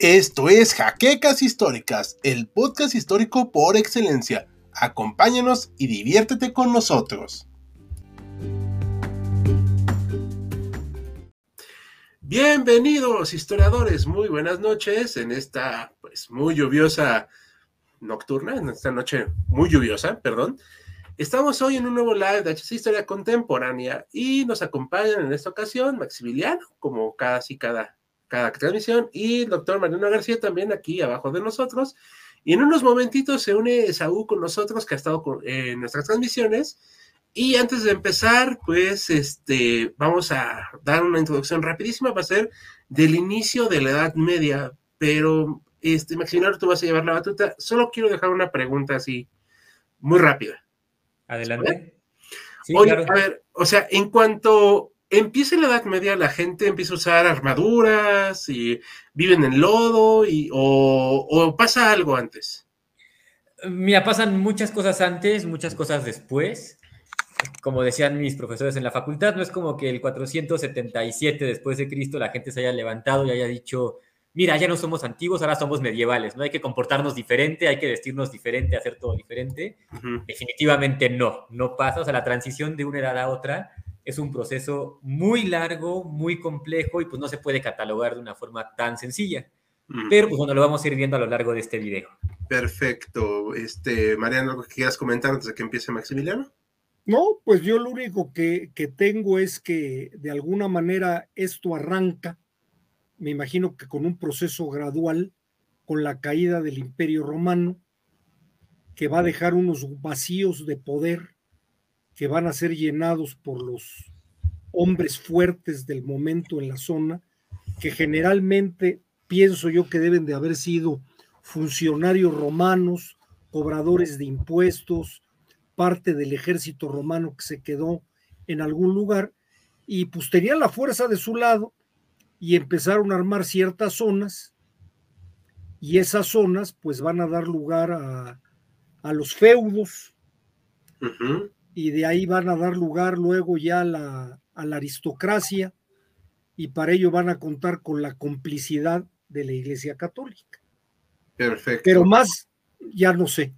Esto es Jaquecas Históricas, el podcast histórico por excelencia. Acompáñanos y diviértete con nosotros. Bienvenidos historiadores, muy buenas noches en esta pues muy lluviosa nocturna, en esta noche muy lluviosa, perdón. Estamos hoy en un nuevo live de HC Historia Contemporánea y nos acompañan en esta ocasión Maximiliano, como casi cada cada transmisión, y el doctor Mariano García también aquí abajo de nosotros. Y en unos momentitos se une Saúl con nosotros, que ha estado en nuestras transmisiones. Y antes de empezar, pues este, vamos a dar una introducción rapidísima, va a ser del inicio de la Edad Media, pero este, Maximiliano, tú vas a llevar la batuta. Solo quiero dejar una pregunta así, muy rápida. Adelante. Sí, claro. a ver, o sea, en cuanto empieza la Edad Media, la gente empieza a usar armaduras y viven en lodo y, o, pasa algo antes. Mira, pasan muchas cosas antes, muchas cosas después. Como decían mis profesores en la facultad, no es como que el 477 después de Cristo la gente se haya levantado y haya dicho, mira, ya no somos antiguos, ahora somos medievales, ¿no? Hay que comportarnos diferente, hay que vestirnos diferente, hacer todo diferente. Definitivamente no, no pasa. O sea, la transición de una edad a otra es un proceso muy largo, muy complejo y pues no se puede catalogar de una forma tan sencilla. Pero pues bueno, lo vamos a ir viendo a lo largo de este video. Perfecto. Este, Mariano, ¿algo que quieras comentar antes de que empiece Maximiliano? No, pues yo lo único que, que tengo es que de alguna manera esto arranca, me imagino que con un proceso gradual, con la caída del imperio romano, que va a dejar unos vacíos de poder que van a ser llenados por los hombres fuertes del momento en la zona, que generalmente pienso yo que deben de haber sido funcionarios romanos, cobradores de impuestos, parte del ejército romano que se quedó en algún lugar, y pues tenían la fuerza de su lado y empezaron a armar ciertas zonas, y esas zonas pues van a dar lugar a, a los feudos, y de ahí van a dar lugar luego ya a la, aristocracia y para ello van a contar con la complicidad de la Iglesia Católica. Perfecto. Pero más, ya no sé.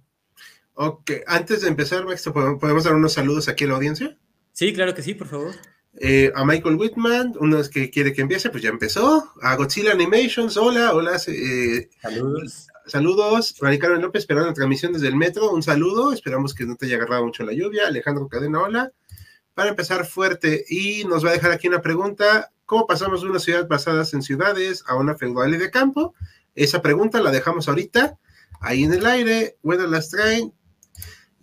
Ok, antes de empezar, ¿podemos dar unos saludos aquí a la audiencia? Sí, claro que sí, por favor. Eh, a Michael Whitman, uno que quiere que empiece, pues ya empezó. A Godzilla Animations, hola, hola. Eh, saludos. Saludos, Mari López, esperando la transmisión desde el metro. Un saludo, esperamos que no te haya agarrado mucho la lluvia. Alejandro Cadena, hola. Para empezar fuerte, y nos va a dejar aquí una pregunta: ¿Cómo pasamos de una ciudad basadas en ciudades a una feudal y de campo? Esa pregunta la dejamos ahorita, ahí en el aire. Bueno, las traen.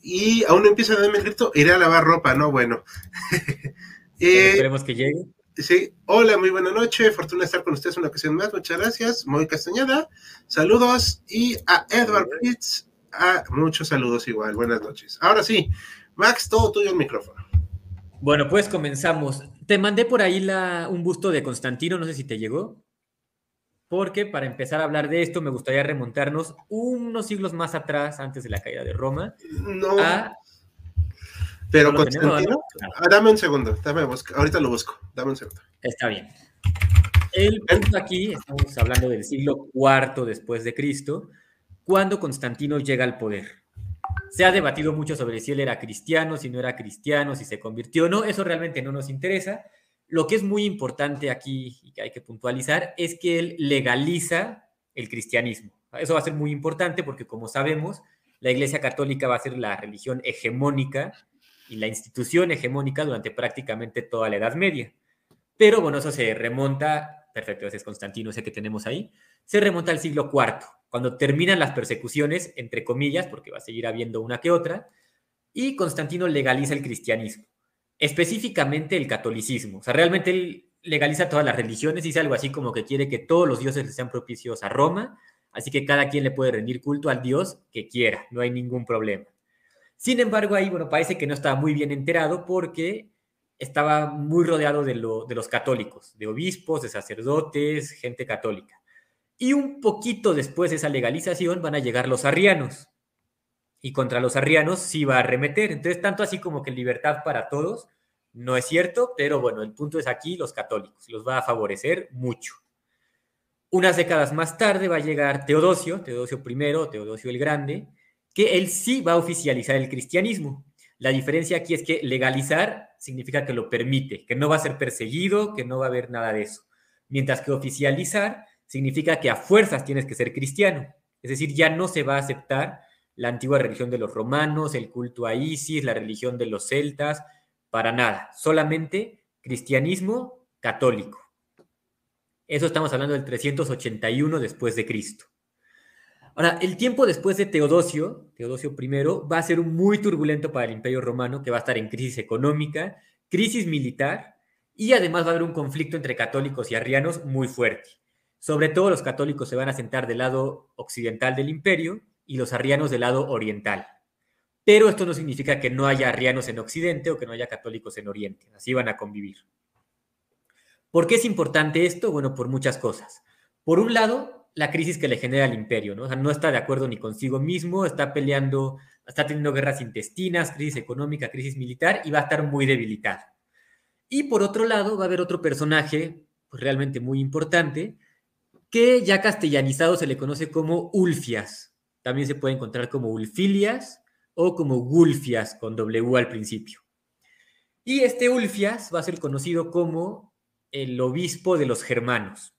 Y aún no empieza a darme el grito: iré a lavar ropa, ¿no? Bueno. Eh, esperemos que llegue. Sí, hola, muy buena noche, fortuna estar con ustedes una ocasión más, muchas gracias, muy Castañeda, saludos, y a Edward Fritz, a muchos saludos igual, buenas noches. Ahora sí, Max, todo tuyo el micrófono. Bueno, pues comenzamos. Te mandé por ahí la, un busto de Constantino, no sé si te llegó, porque para empezar a hablar de esto me gustaría remontarnos unos siglos más atrás, antes de la caída de Roma, no. Pero Constantino, ah, dame un segundo, dame, ahorita lo busco, dame un segundo. Está bien. El punto aquí, estamos hablando del siglo IV después de Cristo, cuando Constantino llega al poder. Se ha debatido mucho sobre si él era cristiano, si no era cristiano, si se convirtió o no, eso realmente no nos interesa. Lo que es muy importante aquí y que hay que puntualizar es que él legaliza el cristianismo. Eso va a ser muy importante porque, como sabemos, la Iglesia Católica va a ser la religión hegemónica y la institución hegemónica durante prácticamente toda la Edad Media. Pero bueno, eso se remonta, perfecto, ese es Constantino, ese que tenemos ahí, se remonta al siglo IV, cuando terminan las persecuciones, entre comillas, porque va a seguir habiendo una que otra, y Constantino legaliza el cristianismo, específicamente el catolicismo. O sea, realmente él legaliza todas las religiones, dice algo así como que quiere que todos los dioses sean propicios a Roma, así que cada quien le puede rendir culto al dios que quiera, no hay ningún problema. Sin embargo, ahí, bueno, parece que no estaba muy bien enterado porque estaba muy rodeado de, los católicos, de obispos, de sacerdotes, gente católica. Y un poquito después de esa legalización van a llegar los arrianos. Y contra los arrianos sí va a arremeter. Entonces, tanto así como que libertad para todos, no es cierto, pero bueno, el punto es aquí los católicos, los va a favorecer mucho. Unas décadas más tarde va a llegar Teodosio, Teodosio I, Teodosio el Grande, que él sí va a oficializar el cristianismo. La diferencia aquí es que legalizar significa que lo permite, que no va a ser perseguido, que no va a haber nada de eso. Mientras que oficializar significa que a fuerzas tienes que ser cristiano. Es decir, ya no se va a aceptar la antigua religión de los romanos, el culto a Isis, la religión de los celtas, para nada. Solamente cristianismo católico. Eso estamos hablando del 381 después de Cristo. Ahora, el tiempo después de Teodosio, Teodosio I, va a ser muy turbulento para el Imperio Romano, que va a estar en crisis económica, crisis militar, y además va a haber un conflicto entre católicos y arrianos muy fuerte. Sobre todo los católicos se van a sentar del lado occidental del imperio y los arrianos del lado oriental. Pero esto no significa que no haya arrianos en Occidente o que no haya católicos en Oriente. Así van a convivir. ¿Por qué es importante esto? Bueno, por muchas cosas. Por un lado, la crisis que le genera al imperio, ¿no? O sea, no está de acuerdo ni consigo mismo, está peleando, está teniendo guerras intestinas, crisis económica, crisis militar y va a estar muy debilitado. Y por otro lado, va a haber otro personaje pues, realmente muy importante, que ya castellanizado se le conoce como Ulfias. También se puede encontrar como Ulfilias o como Gulfias con W al principio. Y este Ulfias va a ser conocido como el obispo de los germanos.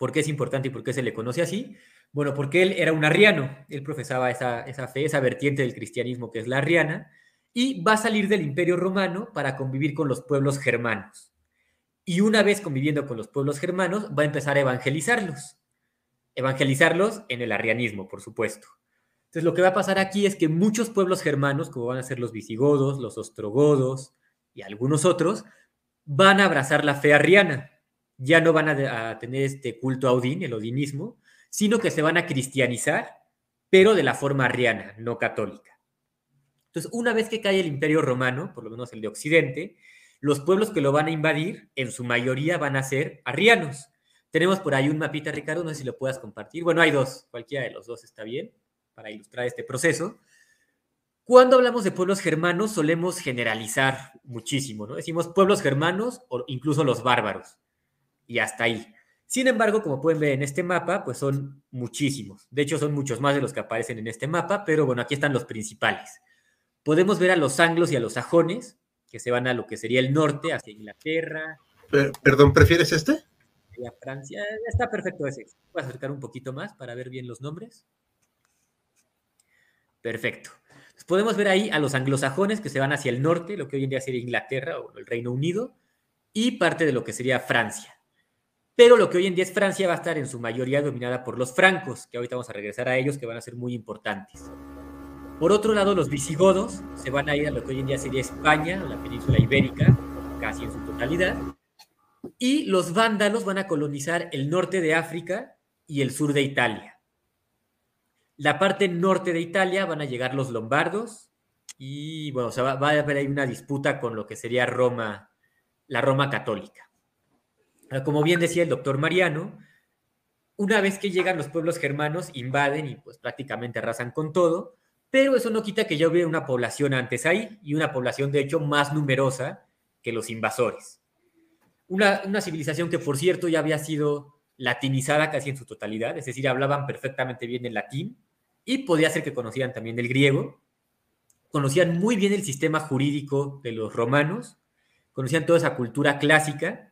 ¿Por qué es importante y por qué se le conoce así? Bueno, porque él era un arriano, él profesaba esa, esa fe, esa vertiente del cristianismo que es la arriana, y va a salir del imperio romano para convivir con los pueblos germanos. Y una vez conviviendo con los pueblos germanos, va a empezar a evangelizarlos. Evangelizarlos en el arrianismo, por supuesto. Entonces, lo que va a pasar aquí es que muchos pueblos germanos, como van a ser los visigodos, los ostrogodos y algunos otros, van a abrazar la fe arriana. Ya no van a, tener este culto a Odín, el odinismo, sino que se van a cristianizar, pero de la forma arriana, no católica. Entonces, una vez que cae el imperio romano, por lo menos el de Occidente, los pueblos que lo van a invadir, en su mayoría van a ser arrianos. Tenemos por ahí un mapita, Ricardo, no sé si lo puedas compartir. Bueno, hay dos, cualquiera de los dos está bien para ilustrar este proceso. Cuando hablamos de pueblos germanos solemos generalizar muchísimo, ¿no? Decimos pueblos germanos o incluso los bárbaros. Y hasta ahí. Sin embargo, como pueden ver en este mapa, pues son muchísimos. De hecho, son muchos más de los que aparecen en este mapa, pero bueno, aquí están los principales. Podemos ver a los anglos y a los sajones, que se van a lo que sería el norte, hacia Inglaterra. perdón, ¿prefieres este? A Francia. Está perfecto ese. Voy a acercar un poquito más para ver bien los nombres. Perfecto podemos ver ahí a los anglosajones que se van hacia el norte, lo que hoy en día sería Inglaterra o el Reino Unido, y parte de lo que sería Francia. Pero lo que hoy en día es Francia va a estar en su mayoría dominada por los francos, que ahorita vamos a regresar a ellos, que van a ser muy importantes. Por otro lado, los visigodos se van a ir a lo que hoy en día sería España, la península ibérica, casi en su totalidad. Y los vándalos van a colonizar el norte de África y el sur de Italia. La parte norte de Italia van a llegar los lombardos y bueno, va, a haber ahí una disputa con lo que sería Roma, la Roma católica. Como bien decía el doctor Mariano, una vez que llegan los pueblos germanos, invaden y pues prácticamente arrasan con todo, pero eso no quita que ya hubiera una población antes ahí y una población de hecho más numerosa que los invasores. Una, una civilización que por cierto ya había sido latinizada casi en su totalidad, es decir, hablaban perfectamente bien el latín, y podía ser que conocían también el griego, conocían muy bien el sistema jurídico de los romanos, conocían toda esa cultura clásica,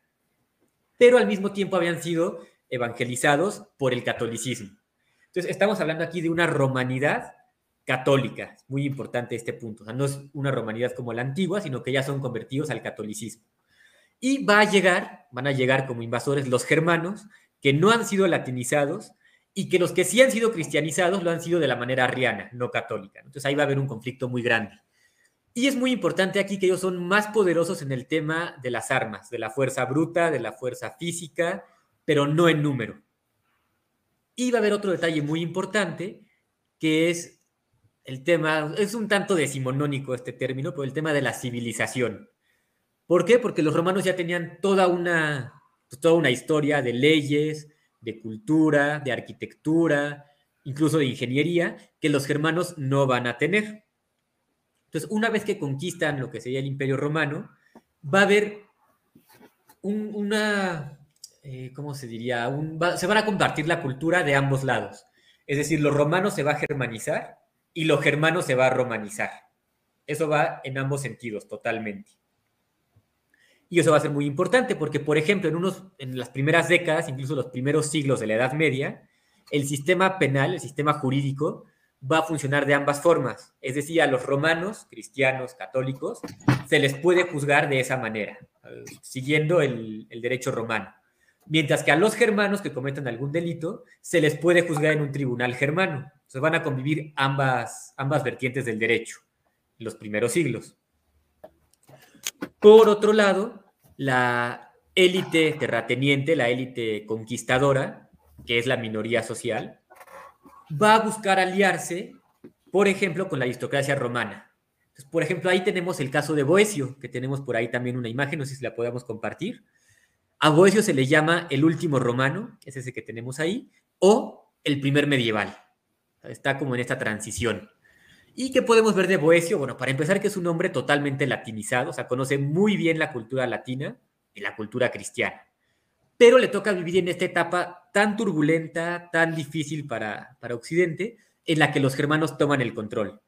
pero al mismo tiempo habían sido evangelizados por el catolicismo. Entonces, estamos hablando aquí de una romanidad católica, muy importante este punto, o sea, no es una romanidad como la antigua, sino que ya son convertidos al catolicismo. Y va a llegar, van a llegar como invasores los germanos, que no han sido latinizados, y que los que sí han sido cristianizados lo han sido de la manera arriana, no católica. Entonces ahí va a haber un conflicto muy grande. Y es muy importante aquí que ellos son más poderosos en el tema de las armas, de la fuerza bruta, de la fuerza física, pero no en número. Y va a haber otro detalle muy importante, que es el tema, es un tanto decimonónico este término, pero el tema de la civilización. ¿Por qué? Porque los romanos ya tenían toda una, toda una historia de leyes, de cultura, de arquitectura, incluso de ingeniería, que los germanos no van a tener. Entonces, una vez que conquistan lo que sería el imperio romano, va a haber una, eh, ¿cómo se diría? se van a compartir la cultura de ambos lados. Es decir, lo romano se va a germanizar y lo germano se va a romanizar. Eso va en ambos sentidos, totalmente. Y eso va a ser muy importante porque, por ejemplo, en, unos, en las primeras décadas, incluso los primeros siglos de la Edad Media, el sistema penal, el sistema jurídico, va a funcionar de ambas formas. Es decir, a los romanos, cristianos, católicos, se les puede juzgar de esa manera, siguiendo el, derecho romano. Mientras que a los germanos que cometan algún delito, se les puede juzgar en un tribunal germano. Se van a convivir ambas, ambas vertientes del derecho en los primeros siglos. Por otro lado, la élite terrateniente, la élite conquistadora, que es la minoría social, va a buscar aliarse, por ejemplo, con la aristocracia romana. por ejemplo, ahí tenemos el caso de Boesio, que tenemos por ahí también una imagen, no sé si la podemos compartir. A Boesio se le llama el último romano, es ese que tenemos ahí, o el primer medieval. Está como en esta transición. ¿Y qué podemos ver de Boesio? Bueno, para empezar, que es un hombre totalmente latinizado, o sea, conoce muy bien la cultura latina y la cultura cristiana pero le toca vivir en esta etapa tan turbulenta, tan difícil para, para Occidente, en la que los germanos toman el control.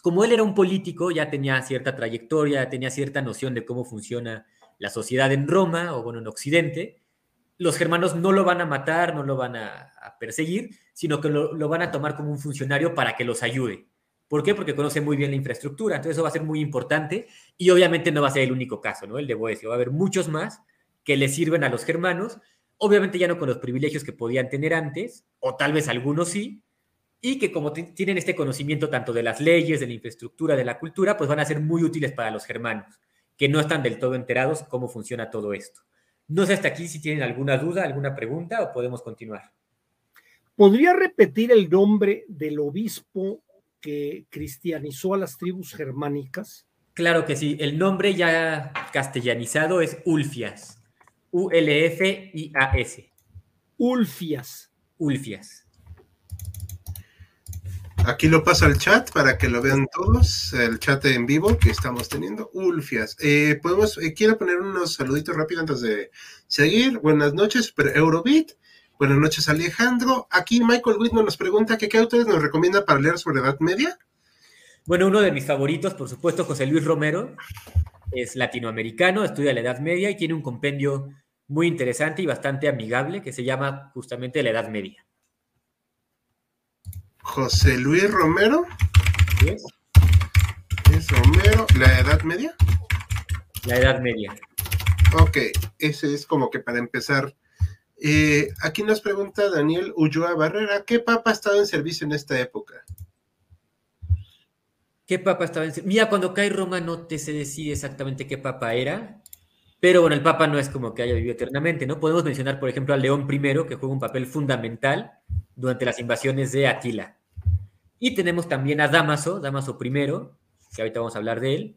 Como él era un político, ya tenía cierta trayectoria, tenía cierta noción de cómo funciona la sociedad en Roma o bueno, en Occidente, los germanos no lo van a matar, no lo van a, perseguir, sino que lo, lo, van a tomar como un funcionario para que los ayude. ¿Por qué? Porque conoce muy bien la infraestructura, entonces eso va a ser muy importante y obviamente no va a ser el único caso, ¿no? El de Boesio, va a haber muchos más que le sirven a los germanos, obviamente ya no con los privilegios que podían tener antes, o tal vez algunos sí, y que como tienen este conocimiento tanto de las leyes, de la infraestructura, de la cultura, pues van a ser muy útiles para los germanos, que no están del todo enterados cómo funciona todo esto. No sé hasta aquí si tienen alguna duda, alguna pregunta o podemos continuar. ¿Podría repetir el nombre del obispo que cristianizó a las tribus germánicas? Claro que sí, el nombre ya castellanizado es Ulfias. U-L-F-I-A-S. Ulfias. Ulfias. Aquí lo paso al chat para que lo vean todos, el chat en vivo que estamos teniendo. Ulfias. Eh, podemos, eh, quiero poner unos saluditos rápido antes de seguir. Buenas noches, pero Eurobeat. Buenas noches, Alejandro. Aquí Michael Whitman nos pregunta que qué autores nos recomienda para leer sobre Edad Media. Bueno, uno de mis favoritos, por supuesto, José Luis Romero. Es latinoamericano, estudia la Edad Media y tiene un compendio muy interesante y bastante amigable que se llama justamente la Edad Media. José Luis Romero. ¿Es? Romero, la Edad Media? La Edad Media. Ok, ese es como que para empezar. Eh, aquí nos pregunta Daniel Ulloa Barrera, ¿qué papa ha estado en servicio en esta época? ¿Qué papa estaba en servicio? Mira, cuando cae Roma no te se decide exactamente qué papa era, pero bueno, el Papa no es como que haya vivido eternamente, ¿no? Podemos mencionar, por ejemplo, a León I, que juega un papel fundamental durante las invasiones de Atila. Y tenemos también a Damaso, Damaso I, que ahorita vamos a hablar de él,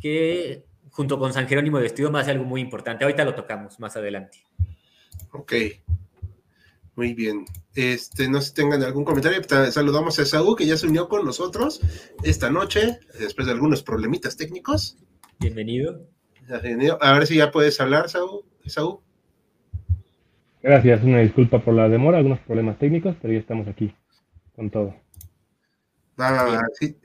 que junto con San Jerónimo de Estudio hace algo muy importante. Ahorita lo tocamos más adelante. Ok. Muy bien. Este, no sé si tengan algún comentario. Saludamos a Saúl, que ya se unió con nosotros esta noche, después de algunos problemitas técnicos. Bienvenido. A ver si ya puedes hablar, Saúl. Gracias, una disculpa por la demora, algunos problemas técnicos, pero ya estamos aquí con todo.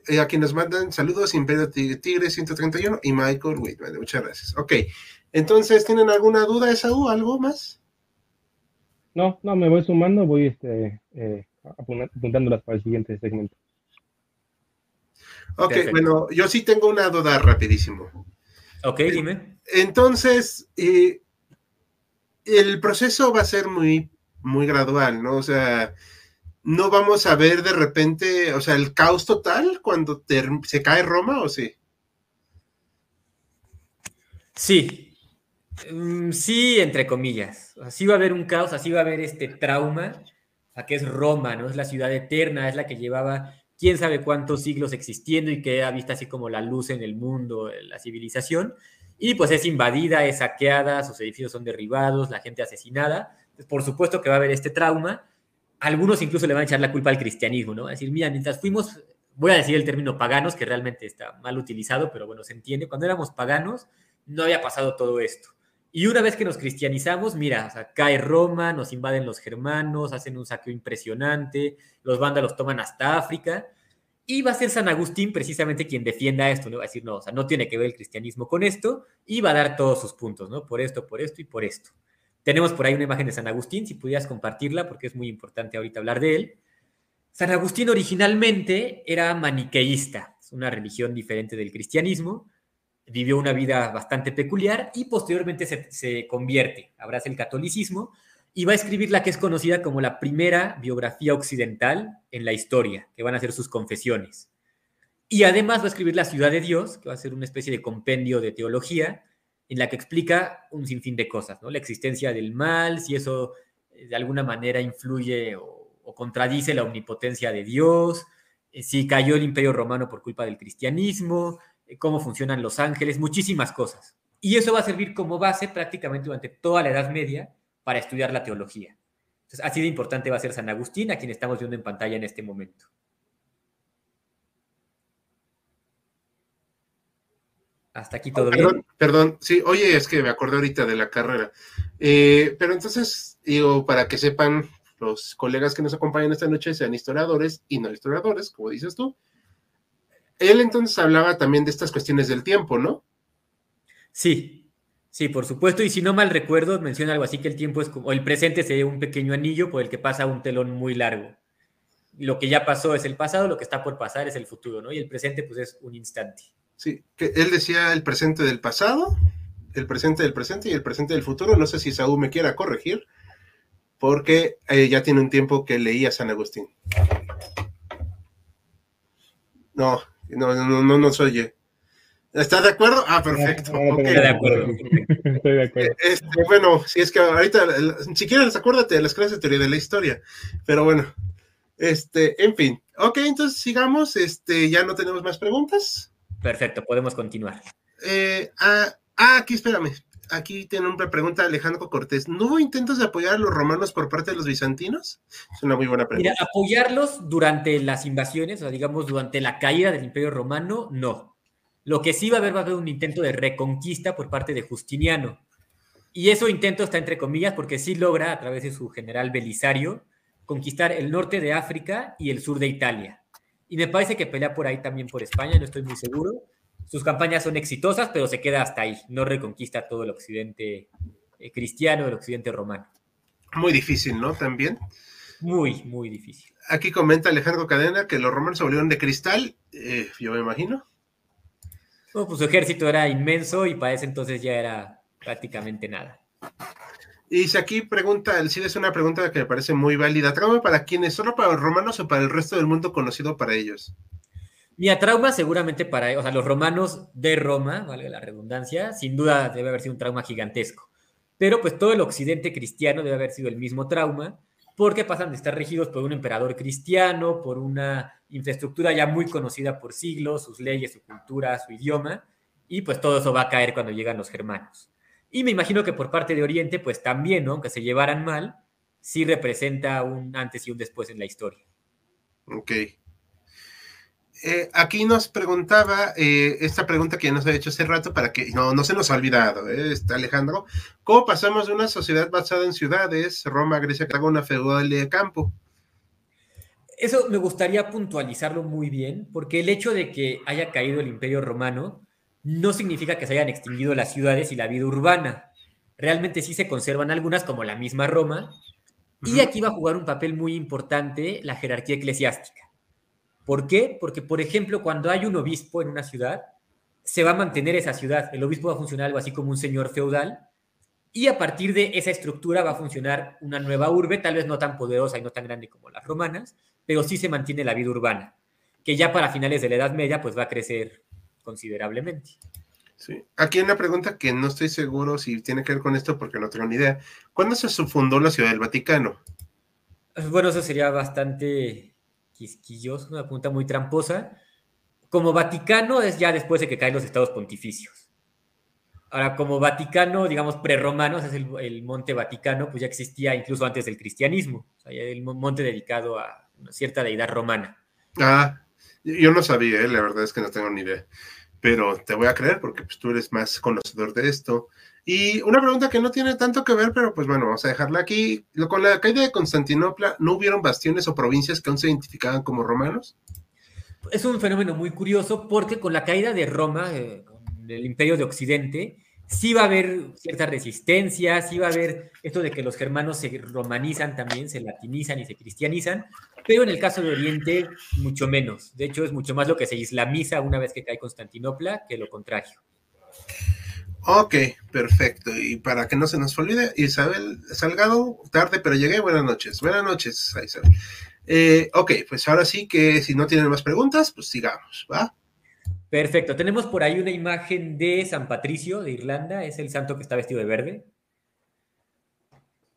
Eh, aquí nos mandan saludos, Imperio Tigre 131 y Michael Whitman. Muchas gracias. Ok, entonces, ¿tienen alguna duda, Saúl? ¿Algo más? No, no, me voy sumando, voy este, eh, apuntándolas para el siguiente segmento. Ok, bueno, yo sí tengo una duda rapidísimo. Ok, eh, dime. Entonces, eh, el proceso va a ser muy, muy gradual, ¿no? O sea, no vamos a ver de repente, o sea, el caos total cuando se cae Roma, ¿o sí? Sí, mm, sí, entre comillas. Así va a haber un caos, así va a haber este trauma, a que es Roma, ¿no? Es la ciudad eterna, es la que llevaba quién sabe cuántos siglos existiendo y que ha visto así como la luz en el mundo, la civilización, y pues es invadida, es saqueada, sus edificios son derribados, la gente asesinada. por supuesto que va a haber este trauma. Algunos incluso le van a echar la culpa al cristianismo, ¿no? A decir, mira, mientras fuimos, voy a decir el término paganos, que realmente está mal utilizado, pero bueno, se entiende. Cuando éramos paganos, no había pasado todo esto. Y una vez que nos cristianizamos, mira, o cae Roma, nos invaden los germanos, hacen un saqueo impresionante, los vándalos toman hasta África, y va a ser San Agustín precisamente quien defienda esto, ¿no? Va a decir, no, o sea, no tiene que ver el cristianismo con esto, y va a dar todos sus puntos, ¿no? Por esto, por esto y por esto. Tenemos por ahí una imagen de San Agustín, si pudieras compartirla, porque es muy importante ahorita hablar de él. San Agustín originalmente era maniqueísta, es una religión diferente del cristianismo, vivió una vida bastante peculiar y posteriormente se, convierte, abraza el catolicismo y va a escribir la que es conocida como la primera biografía occidental en la historia, que van a ser sus confesiones. Y además va a escribir La ciudad de Dios, que va a ser una especie de compendio de teología, en la que explica un sinfín de cosas, ¿no? La existencia del mal, si eso eh, de alguna manera influye o, contradice la omnipotencia de Dios, eh, si cayó el imperio romano por culpa del cristianismo, cómo funcionan los ángeles, muchísimas cosas. Y eso va a servir como base prácticamente durante toda la Edad Media para estudiar la teología. Entonces, así de importante va a ser San Agustín, a quien estamos viendo en pantalla en este momento. Hasta aquí todo perdón, bien. Perdón, sí, oye, es que me acordé ahorita de la carrera. Eh, pero entonces, digo, para que sepan los colegas que nos acompañan esta noche, sean historiadores y no historiadores, como dices tú. Él entonces hablaba también de estas cuestiones del tiempo, ¿no? Sí, sí, por supuesto. Y si no mal recuerdo, menciona algo así que el tiempo es como, o el presente sería un pequeño anillo por el que pasa un telón muy largo. Lo que ya pasó es el pasado, lo que está por pasar es el futuro, ¿no? Y el presente, pues, es un instante. Sí, que él decía el presente del pasado, el presente del presente y el presente del futuro. No sé si Saúl me quiera corregir, porque eh, ya tiene un tiempo que leía San Agustín. No, no, no, no nos oye. ¿Está de acuerdo? Ah, perfecto. Estoy de acuerdo. Estoy de acuerdo. Este, bueno, si es que ahorita, si quieres, acuérdate de las clases de teoría de la historia. Pero bueno, este, en fin. Ok, entonces sigamos. Este, ya no tenemos más preguntas. Perfecto, podemos continuar. Eh, ah, ah, aquí espérame. Aquí tiene una pregunta Alejandro Cortés. ¿No hubo intentos de apoyar a los romanos por parte de los bizantinos? Es una muy buena pregunta. Mira, apoyarlos durante las invasiones, o digamos durante la caída del Imperio Romano, no. Lo que sí va a haber va a haber un intento de reconquista por parte de Justiniano. Y eso intento está entre comillas porque sí logra, a través de su general Belisario, conquistar el norte de África y el sur de Italia y me parece que pelea por ahí también por España, no estoy muy seguro. Sus campañas son exitosas, pero se queda hasta ahí, no reconquista todo el occidente eh, cristiano, el occidente romano. Muy difícil, ¿no? También. Muy, muy difícil. Aquí comenta Alejandro Cadena que los romanos se volvieron de cristal, eh, yo me imagino. No, pues su ejército era inmenso y para ese entonces ya era prácticamente nada. Y si aquí pregunta, sí es una pregunta que me parece muy válida. ¿Trauma para quiénes? ¿Solo para los romanos o para el resto del mundo conocido para ellos? Mira, trauma seguramente para, o sea, los romanos de Roma, vale la redundancia, sin duda debe haber sido un trauma gigantesco. Pero pues todo el occidente cristiano debe haber sido el mismo trauma, porque pasan de estar regidos por un emperador cristiano, por una infraestructura ya muy conocida por siglos, sus leyes, su cultura, su idioma, y pues todo eso va a caer cuando llegan los germanos. Y me imagino que por parte de Oriente, pues también, ¿no? aunque se llevaran mal, sí representa un antes y un después en la historia. Ok. Eh, aquí nos preguntaba eh, esta pregunta que ya nos ha hecho hace rato para que no, no se nos ha olvidado, ¿eh? está Alejandro. ¿Cómo pasamos de una sociedad basada en ciudades, Roma, Grecia, que haga una feudal de campo? Eso me gustaría puntualizarlo muy bien, porque el hecho de que haya caído el Imperio Romano no significa que se hayan extinguido las ciudades y la vida urbana. Realmente sí se conservan algunas, como la misma Roma, y aquí va a jugar un papel muy importante la jerarquía eclesiástica. ¿Por qué? Porque, por ejemplo, cuando hay un obispo en una ciudad, se va a mantener esa ciudad. El obispo va a funcionar algo así como un señor feudal, y a partir de esa estructura va a funcionar una nueva urbe, tal vez no tan poderosa y no tan grande como las romanas, pero sí se mantiene la vida urbana, que ya para finales de la Edad Media pues va a crecer considerablemente. Sí. Aquí hay una pregunta que no estoy seguro si tiene que ver con esto porque no tengo ni idea. ¿Cuándo se fundó la Ciudad del Vaticano? Bueno, eso sería bastante quisquilloso, una pregunta muy tramposa. Como Vaticano es ya después de que caen los estados pontificios. Ahora, como Vaticano, digamos, prerromanos, es el, monte Vaticano, pues ya existía incluso antes del cristianismo. O sea, el monte dedicado a una cierta deidad romana. Ah, yo no sabía, ¿eh? la verdad es que no tengo ni idea. pero te voy a creer porque pues, tú eres más conocedor de esto. Y una pregunta que no tiene tanto que ver, pero pues bueno, vamos a dejarla aquí. Con la caída de Constantinopla, ¿no hubieron bastiones o provincias que aún se identificaban como romanos? Es un fenómeno muy curioso porque con la caída de Roma, eh, del imperio de Occidente, sí va a haber cierta resistencia, sí va a haber esto de que los germanos se romanizan también, se latinizan y se cristianizan, pero en el caso de Oriente, mucho menos. De hecho, es mucho más lo que se islamiza una vez que cae Constantinopla que lo contrario. Ok, perfecto. Y para que no se nos olvide, Isabel Salgado, tarde pero llegué, buenas noches. Buenas noches, Isabel. Eh, ok, pues ahora sí que si no tienen más preguntas, pues sigamos, ¿va? Perfecto. Tenemos por ahí una imagen de San Patricio de Irlanda. Es el santo que está vestido de verde.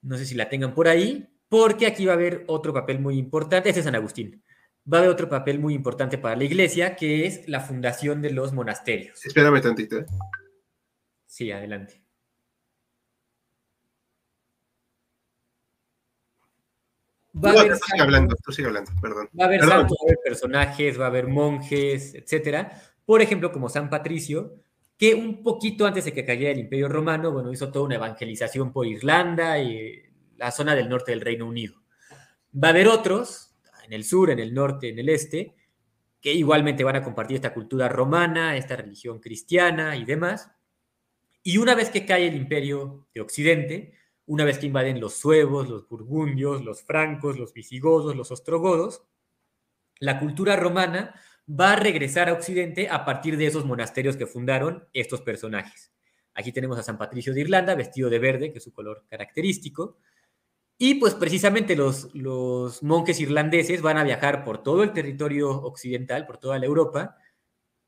No sé si la tengan por ahí, porque aquí va a haber otro papel muy importante. Este es San Agustín. Va a haber otro papel muy importante para la iglesia, que es la fundación de los monasterios. Espérame tantito. Sí, adelante. Va a haber sigue hablando, tú sigue hablando, perdón. Va a haber santos, va a haber personajes, va a haber monjes, etcétera. Por ejemplo, como San Patricio, que un poquito antes de que cayera el Imperio Romano, bueno, hizo toda una evangelización por Irlanda y la zona del norte del Reino Unido. Va a haber otros, en el sur, en el norte, en el este, que igualmente van a compartir esta cultura romana, esta religión cristiana y demás. Y una vez que cae el imperio de Occidente, una vez que invaden los suevos, los burgundios, los francos, los visigodos, los ostrogodos, la cultura romana va a regresar a Occidente a partir de esos monasterios que fundaron estos personajes. Aquí tenemos a San Patricio de Irlanda, vestido de verde, que es su color característico. Y pues precisamente los, los monjes irlandeses van a viajar por todo el territorio occidental, por toda la Europa,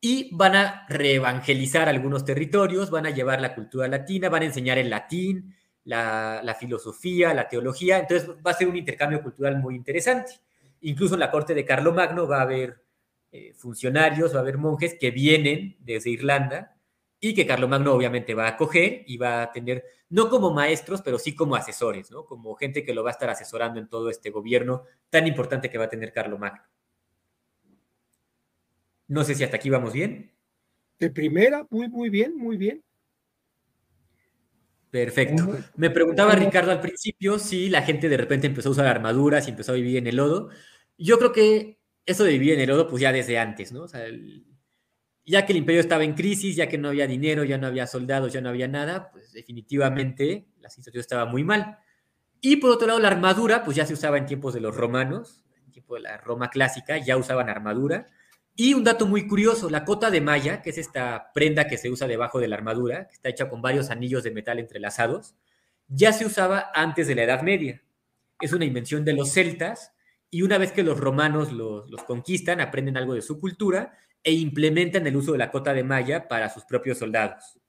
y van a reevangelizar algunos territorios, van a llevar la cultura latina, van a enseñar el latín, la, filosofía, la teología. Entonces va a ser un intercambio cultural muy interesante. Incluso en la corte de Carlomagno va a haber eh, funcionarios, va a haber monjes que vienen desde Irlanda y que Carlomagno obviamente va a acoger y va a tener, no como maestros, pero sí como asesores, ¿no? Como gente que lo va a estar asesorando en todo este gobierno tan importante que va a tener Carlomagno. No sé si hasta aquí vamos bien. De primera, muy, muy bien, muy bien. Perfecto. Me preguntaba Ricardo al principio si la gente de repente empezó a usar armaduras y empezó a vivir en el lodo. Yo creo que eso de vivir en el lodo, pues ya desde antes, ¿no? O sea, ya que el imperio estaba en crisis, ya que no había dinero, ya no había soldados, ya no había nada, pues definitivamente la situación estaba muy mal. Y por otro lado, la armadura, pues ya se usaba en tiempos de los romanos, en tiempo de la Roma clásica, ya usaban armadura. Y un dato muy curioso, la cota de malla, que es esta prenda que se usa debajo de la armadura, que está hecha con varios anillos de metal entrelazados, ya se usaba antes de la Edad Media. Es una invención de los celtas y una vez que los romanos los, conquistan, aprenden algo de su cultura e implementan el uso de la cota de malla para sus propios soldados.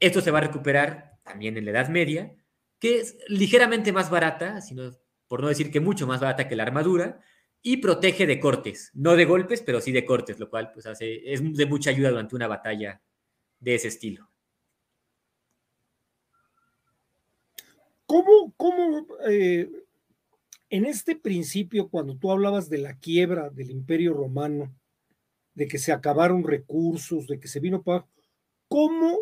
Esto se va a recuperar también en la Edad Media, que es ligeramente más barata, sino, por no decir que mucho más barata que la armadura, y protege de cortes, no de golpes, pero sí de cortes, lo cual pues hace, es de mucha ayuda durante una batalla de ese estilo. ¿Cómo, cómo eh, en este principio, cuando tú hablabas de la quiebra del imperio romano, de que se acabaron recursos, de que se vino para... ¿Cómo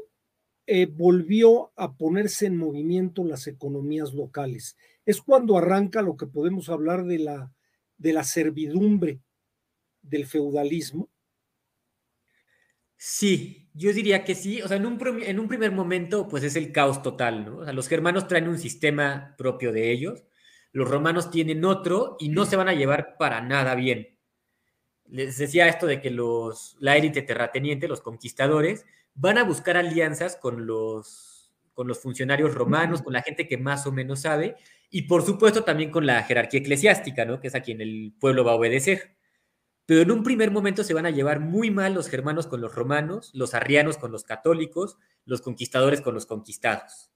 eh, volvió a ponerse en movimiento las economías locales? Es cuando arranca lo que podemos hablar de la de la servidumbre del feudalismo? Sí, yo diría que sí. O sea, en un, en un primer momento, pues es el caos total, ¿no? O sea, los germanos traen un sistema propio de ellos, los romanos tienen otro y no se van a llevar para nada bien. Les decía esto de que los, la élite terrateniente, los conquistadores, van a buscar alianzas con los, con los funcionarios romanos, con la gente que más o menos sabe, y por supuesto también con la jerarquía eclesiástica, ¿no? que es a quien el pueblo va a obedecer. Pero en un primer momento se van a llevar muy mal los germanos con los romanos, los arrianos con los católicos, los conquistadores con los conquistados.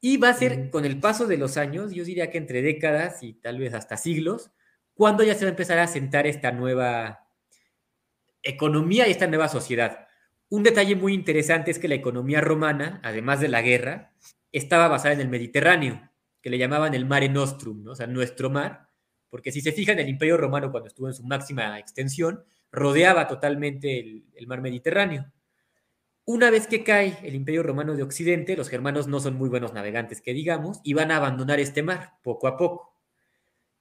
Y va a ser con el paso de los años, yo diría que entre décadas y tal vez hasta siglos, cuando ya se va a empezar a sentar esta nueva economía y esta nueva sociedad. Un detalle muy interesante es que la economía romana, además de la guerra, estaba basada en el Mediterráneo que le llamaban el Mare Nostrum, ¿no? o sea, nuestro mar, porque si se fijan, el Imperio Romano cuando estuvo en su máxima extensión, rodeaba totalmente el, el mar Mediterráneo. Una vez que cae el Imperio Romano de Occidente, los germanos no son muy buenos navegantes, que digamos, y van a abandonar este mar poco a poco.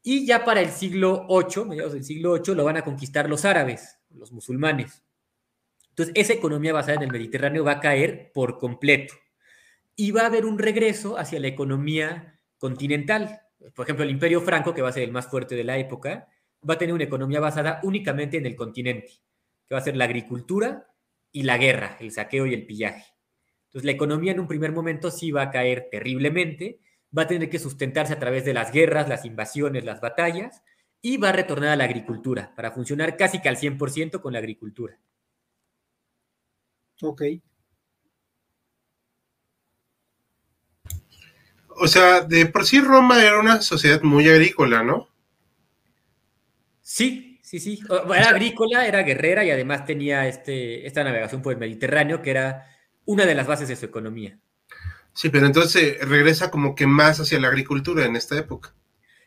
Y ya para el siglo VIII, mediados del siglo VIII, lo van a conquistar los árabes, los musulmanes. Entonces, esa economía basada en el Mediterráneo va a caer por completo. Y va a haber un regreso hacia la economía continental. Por ejemplo, el Imperio Franco, que va a ser el más fuerte de la época, va a tener una economía basada únicamente en el continente, que va a ser la agricultura y la guerra, el saqueo y el pillaje. Entonces, la economía en un primer momento sí va a caer terriblemente, va a tener que sustentarse a través de las guerras, las invasiones, las batallas, y va a retornar a la agricultura, para funcionar casi que al 100% con la agricultura. Ok. O sea, de por sí Roma era una sociedad muy agrícola, ¿no? Sí, sí, sí. Era agrícola, era guerrera y además tenía este, esta navegación por el Mediterráneo, que era una de las bases de su economía. Sí, pero entonces regresa como que más hacia la agricultura en esta época.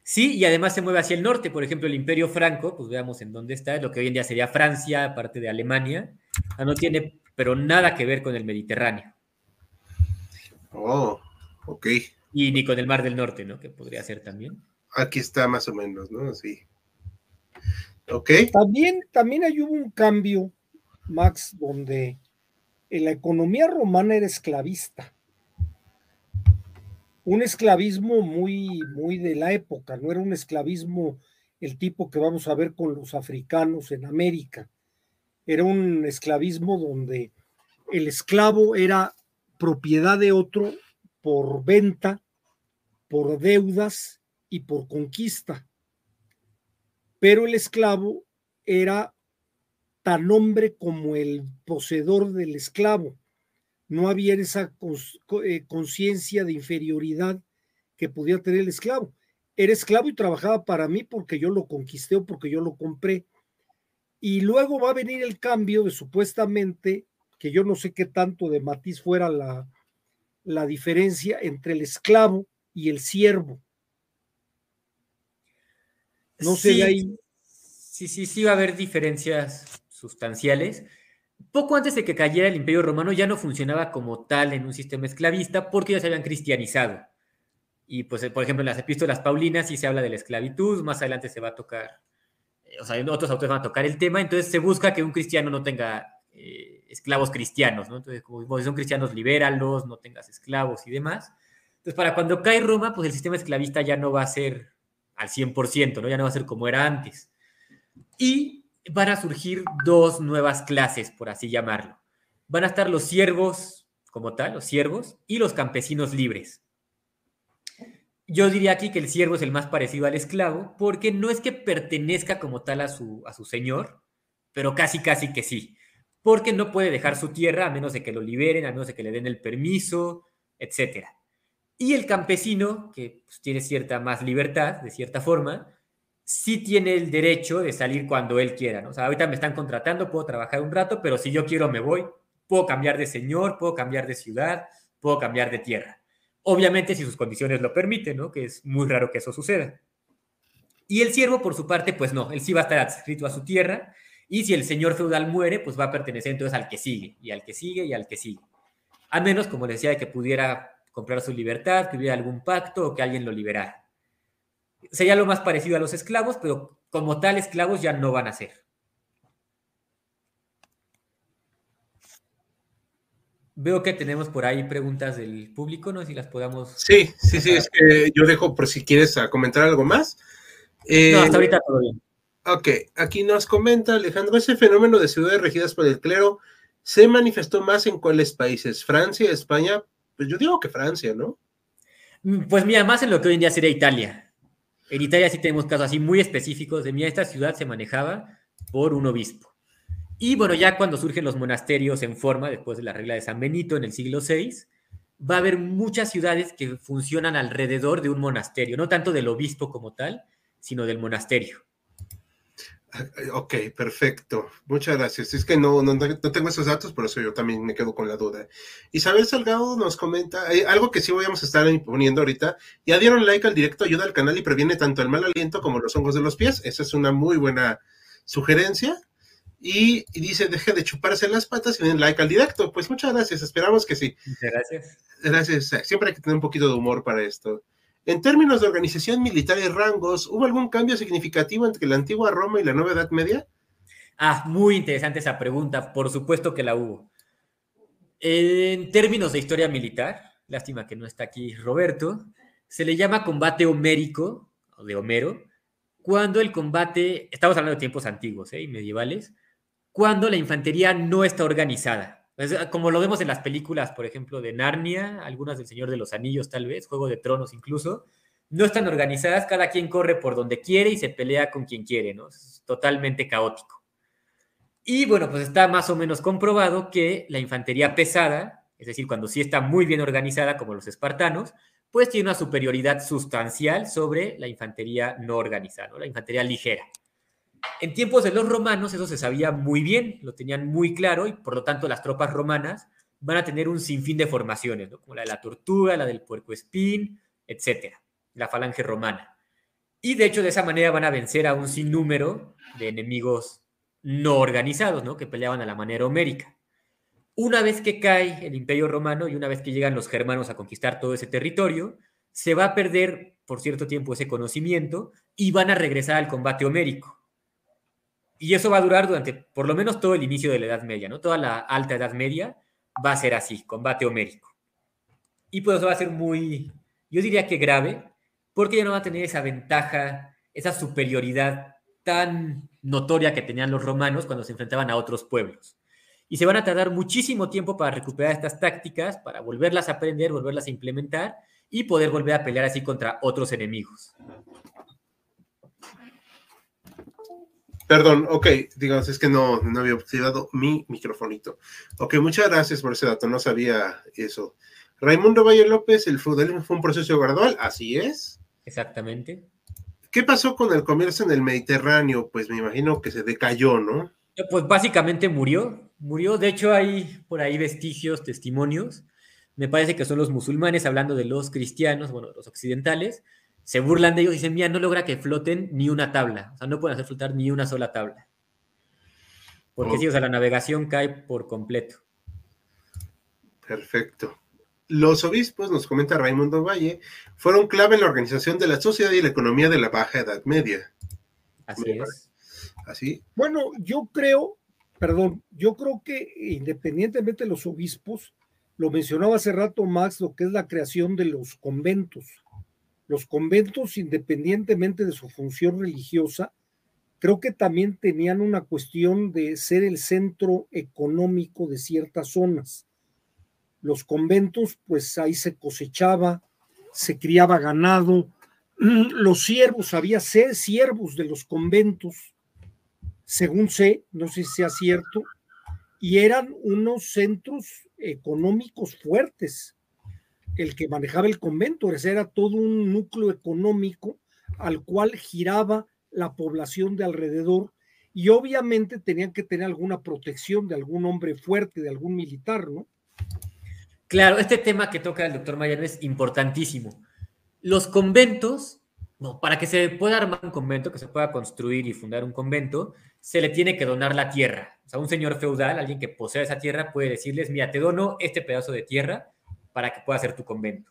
Sí, y además se mueve hacia el norte. Por ejemplo, el Imperio Franco, pues veamos en dónde está, lo que hoy en día sería Francia, parte de Alemania. no tiene, pero nada que ver con el Mediterráneo. Oh, ok. Y ni con el Mar del Norte, ¿no? Que podría ser también. Aquí está más o menos, ¿no? Sí. Ok. También, también hay un cambio, Max, donde la economía romana era esclavista. Un esclavismo muy, muy de la época, no era un esclavismo el tipo que vamos a ver con los africanos en América. Era un esclavismo donde el esclavo era propiedad de otro por venta, por deudas y por conquista. Pero el esclavo era tan hombre como el poseedor del esclavo. No había esa eh, conciencia de inferioridad que podía tener el esclavo. Era esclavo y trabajaba para mí porque yo lo conquisté o porque yo lo compré. Y luego va a venir el cambio de supuestamente, que yo no sé qué tanto de matiz fuera la, la diferencia entre el esclavo y el siervo. No sé sí, ahí. Sí, sí, sí va a haber diferencias sustanciales. Poco antes de que cayera el Imperio Romano ya no funcionaba como tal en un sistema esclavista porque ya se habían cristianizado. Y pues, por ejemplo, en las epístolas paulinas sí se habla de la esclavitud, más adelante se va a tocar, o sea, otros autores van a tocar el tema, entonces se busca que un cristiano no tenga eh, esclavos cristianos, ¿no? Entonces, como si son cristianos, libéralos, no tengas esclavos y demás. Entonces, para cuando cae Roma, pues el sistema esclavista ya no va a ser al 100%, ¿no? Ya no va a ser como era antes. Y van a surgir dos nuevas clases, por así llamarlo. Van a estar los siervos como tal, los siervos, y los campesinos libres. Yo diría aquí que el siervo es el más parecido al esclavo, porque no es que pertenezca como tal a su, a su señor, pero casi, casi que sí porque no puede dejar su tierra a menos de que lo liberen, a menos de que le den el permiso, etc. Y el campesino, que pues, tiene cierta más libertad, de cierta forma, sí tiene el derecho de salir cuando él quiera. ¿no? O sea, ahorita me están contratando, puedo trabajar un rato, pero si yo quiero me voy, puedo cambiar de señor, puedo cambiar de ciudad, puedo cambiar de tierra. Obviamente si sus condiciones lo permiten, ¿no? que es muy raro que eso suceda. Y el siervo, por su parte, pues no, él sí va a estar adscrito a su tierra y si el señor feudal muere, pues va a pertenecer entonces al que sigue, y al que sigue, y al que sigue. A menos, como decía, de que pudiera comprar su libertad, que hubiera algún pacto o que alguien lo liberara. Sería lo más parecido a los esclavos, pero como tal esclavos ya no van a ser. Veo que tenemos por ahí preguntas del público, no sé si las podamos. Sí, sí, sí, es que yo dejo por si quieres comentar algo más. no, hasta ahorita todo bien. Ok, aquí nos comenta Alejandro, ese fenómeno de ciudades regidas por el clero se manifestó más en cuáles países, Francia, España, pues yo digo que Francia, ¿no? Mm, pues mira, más en lo que hoy en día sería Italia. En Italia sí tenemos casos así muy específicos de, mira, esta ciudad se manejaba por un obispo. Y bueno, ya cuando surgen los monasterios en forma, después de la regla de San Benito en el siglo VI, va a haber muchas ciudades que funcionan alrededor de un monasterio, no tanto del obispo como tal, sino del monasterio. Ok, perfecto. Muchas gracias. Es que no, no, tengo esos datos, por eso yo también me quedo con la duda. Isabel Salgado nos comenta algo que sí voy a estar poniendo ahorita. Ya dieron like al directo, ayuda al canal y previene tanto el mal aliento como los hongos de los pies. Esa es una muy buena sugerencia. Y, dice, deje de chuparse las patas y den like al directo. Pues muchas gracias, esperamos que sí. Muchas gracias. Gracias, siempre hay que tener un poquito de humor para esto. En términos de organización militar y rangos, ¿hubo algún cambio significativo entre la antigua Roma y la nueva Edad Media? Ah, muy interesante esa pregunta, por supuesto que la hubo. En términos de historia militar, lástima que no está aquí Roberto, se le llama combate homérico, de Homero, cuando el combate, estamos hablando de tiempos antiguos ¿eh? y medievales, cuando la infantería no está organizada. Como lo vemos en las películas, por ejemplo, de Narnia, algunas del Señor de los Anillos tal vez, Juego de Tronos incluso, no están organizadas, cada quien corre por donde quiere y se pelea con quien quiere, ¿no? Es totalmente caótico. Y bueno, pues está más o menos comprobado que la infantería pesada, es decir, cuando sí está muy bien organizada como los espartanos, pues tiene una superioridad sustancial sobre la infantería no organizada, la infantería ligera. En tiempos de los romanos eso se sabía muy bien, lo tenían muy claro y por lo tanto las tropas romanas van a tener un sinfín de formaciones, como la de la tortuga, la del puerco espín, etcétera, la falange romana. Y de hecho de esa manera van a vencer a un sinnúmero de enemigos no organizados, ¿no? que peleaban a la manera homérica. Una vez que cae el imperio romano y una vez que llegan los germanos a conquistar todo ese territorio, se va a perder por cierto tiempo ese conocimiento y van a regresar al combate homérico. Y eso va a durar durante por lo menos todo el inicio de la Edad Media, ¿no? Toda la alta Edad Media va a ser así, combate homérico. Y pues eso va a ser muy, yo diría que grave, porque ya no va a tener esa ventaja, esa superioridad tan notoria que tenían los romanos cuando se enfrentaban a otros pueblos y se van a tardar muchísimo tiempo para recuperar estas tácticas, para volverlas a aprender, volverlas a implementar y poder volver a pelear así contra otros enemigos. Perdón, ok, digamos, es que no, no había activado mi microfonito. Ok, muchas gracias por ese dato, no sabía eso. Raimundo Valle López, el feudalismo fue un proceso gradual, así es. Exactamente. ¿Qué pasó con el comercio en el Mediterráneo? Pues me imagino que se decayó, ¿no? Pues básicamente murió, murió. De hecho, hay por ahí vestigios, testimonios. Me parece que son los musulmanes hablando de los cristianos, bueno, los occidentales. Se burlan de ellos y dicen, mira, no logra que floten ni una tabla. O sea, no pueden hacer flotar ni una sola tabla. Porque sí, o sea, la navegación cae por completo. Perfecto. Los obispos, nos comenta Raimundo Valle, fueron clave en la organización de la sociedad y la economía de la Baja Edad Media. Así es. Así. Bueno, yo creo perdón, yo creo que independientemente de los obispos, lo mencionaba hace rato Max, lo que es la creación de los conventos. Los conventos, independientemente de su función religiosa, creo que también tenían una cuestión de ser el centro económico de ciertas zonas. Los conventos, pues ahí se cosechaba, se criaba ganado, los siervos, había siervos de los conventos, según sé, no sé si sea cierto, y eran unos centros económicos fuertes. El que manejaba el convento, era todo un núcleo económico al cual giraba la población de alrededor y obviamente tenían que tener alguna protección de algún hombre fuerte, de algún militar, ¿no? Claro, este tema que toca el doctor Mayer es importantísimo. Los conventos, para que se pueda armar un convento, que se pueda construir y fundar un convento, se le tiene que donar la tierra. O sea, un señor feudal, alguien que posee esa tierra, puede decirles, mira, te dono este pedazo de tierra para que pueda ser tu convento.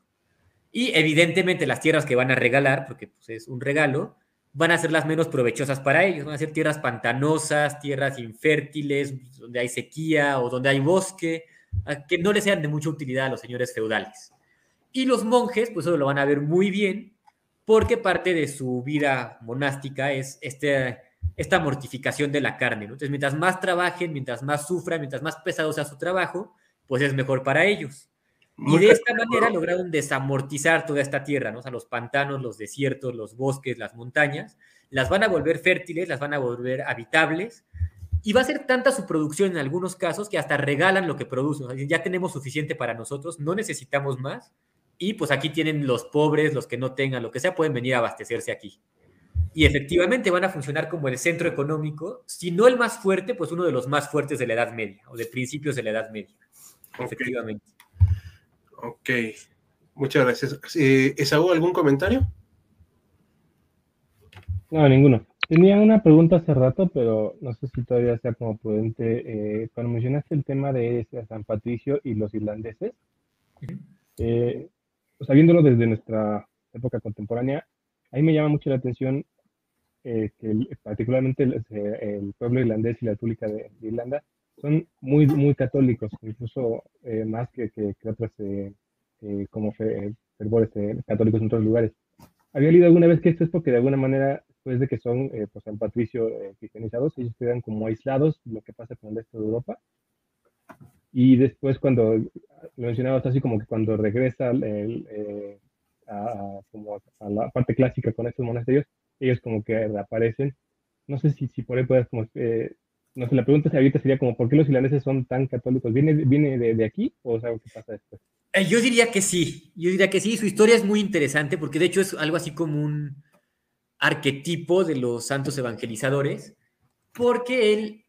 Y evidentemente las tierras que van a regalar, porque pues, es un regalo, van a ser las menos provechosas para ellos. Van a ser tierras pantanosas, tierras infértiles, donde hay sequía o donde hay bosque, que no les sean de mucha utilidad a los señores feudales. Y los monjes, pues eso lo van a ver muy bien, porque parte de su vida monástica es este esta mortificación de la carne. Entonces, mientras más trabajen, mientras más sufran, mientras más pesado sea su trabajo, pues es mejor para ellos. Y de esta manera lograron desamortizar toda esta tierra, ¿no? O sea, los pantanos, los desiertos, los bosques, las montañas, las van a volver fértiles, las van a volver habitables, y va a ser tanta su producción en algunos casos que hasta regalan lo que producen. ya tenemos suficiente para nosotros, no necesitamos más, y pues aquí tienen los pobres, los que no tengan, lo que sea, pueden venir a abastecerse aquí y efectivamente van a funcionar como el centro económico, si no el más fuerte, pues uno de los más fuertes de la Edad Media o de principios de la Edad Media. Efectivamente. Ok, muchas gracias. Eh, ¿Esaú, algún comentario? No, ninguno. Tenía una pregunta hace rato, pero no sé si todavía sea como prudente. Eh, cuando mencionaste el tema de San Patricio y los irlandeses, eh, viéndolo desde nuestra época contemporánea, ahí me llama mucho la atención eh, que particularmente el, pueblo irlandés y la República de, Irlanda son muy, muy católicos, incluso eh, más que, que, que otros como fervores católicos en otros lugares. Había leído alguna vez que esto es porque de alguna manera después de que son eh, pues San Patricio eh, cristianizados, ellos quedan como aislados lo que pasa con el resto de Europa. Y después cuando, lo mencionabas así como que cuando regresa eh, a, como a la parte clásica con estos monasterios, ellos como que reaparecen. No sé si, si por ahí puedes como, no sé, la pregunta ahorita sería como, ¿por qué los irlandeses son tan católicos? ¿Viene, viene de, de aquí o es algo que pasa después? Yo diría que sí, yo diría que sí, su historia es muy interesante porque de hecho es algo así como un, arquetipo de los santos evangelizadores, porque él,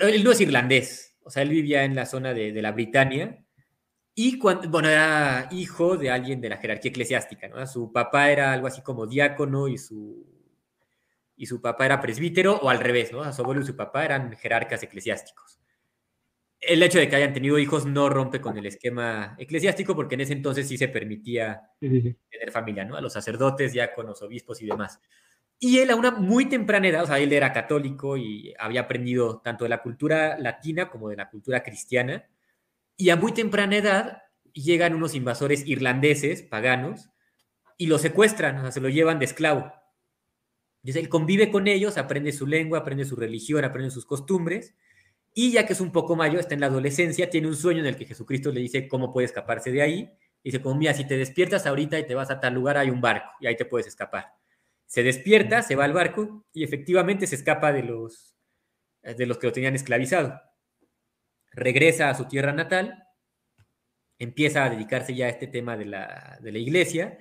él no es irlandés, o sea, él vivía en la zona de, la Britania y cuando, bueno, era hijo de alguien de la jerarquía eclesiástica. Su papá era algo así como diácono y su, y su papá era presbítero, o al revés, ¿no? su abuelo y su papá eran jerarcas eclesiásticos. El hecho de que hayan tenido hijos no rompe con el esquema eclesiástico, porque en ese entonces sí se permitía tener familia, ¿no? A los sacerdotes, diáconos, obispos y demás. Y él a una muy temprana edad, o sea, él era católico y había aprendido tanto de la cultura latina como de la cultura cristiana, y a muy temprana edad llegan unos invasores irlandeses, paganos, y lo secuestran, o sea, se lo llevan de esclavo. Entonces él convive con ellos, aprende su lengua, aprende su religión, aprende sus costumbres, y ya que es un poco mayor, está en la adolescencia, tiene un sueño en el que Jesucristo le dice cómo puede escaparse de ahí. Dice, como, mira, si te despiertas ahorita y te vas a tal lugar, hay un barco, y ahí te puedes escapar. Se despierta, se va al barco y efectivamente se escapa de los, eh, de los que lo tenían esclavizado. Regresa a su tierra natal, empieza a dedicarse ya a este tema de la, iglesia,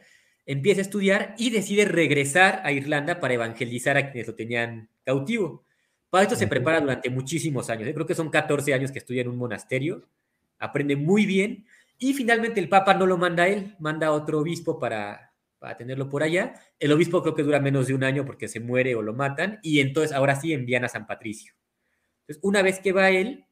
empieza a estudiar y decide regresar a Irlanda para evangelizar a quienes lo tenían cautivo. Para esto se prepara durante muchísimos años. ¿eh? creo que son 14 años que estudia en un monasterio, aprende muy bien y finalmente el Papa no lo manda a él, manda a otro obispo para, para tenerlo por allá. El obispo creo que dura menos de un año porque se muere o lo matan y entonces ahora sí envían a San Patricio. Entonces, una vez que va él,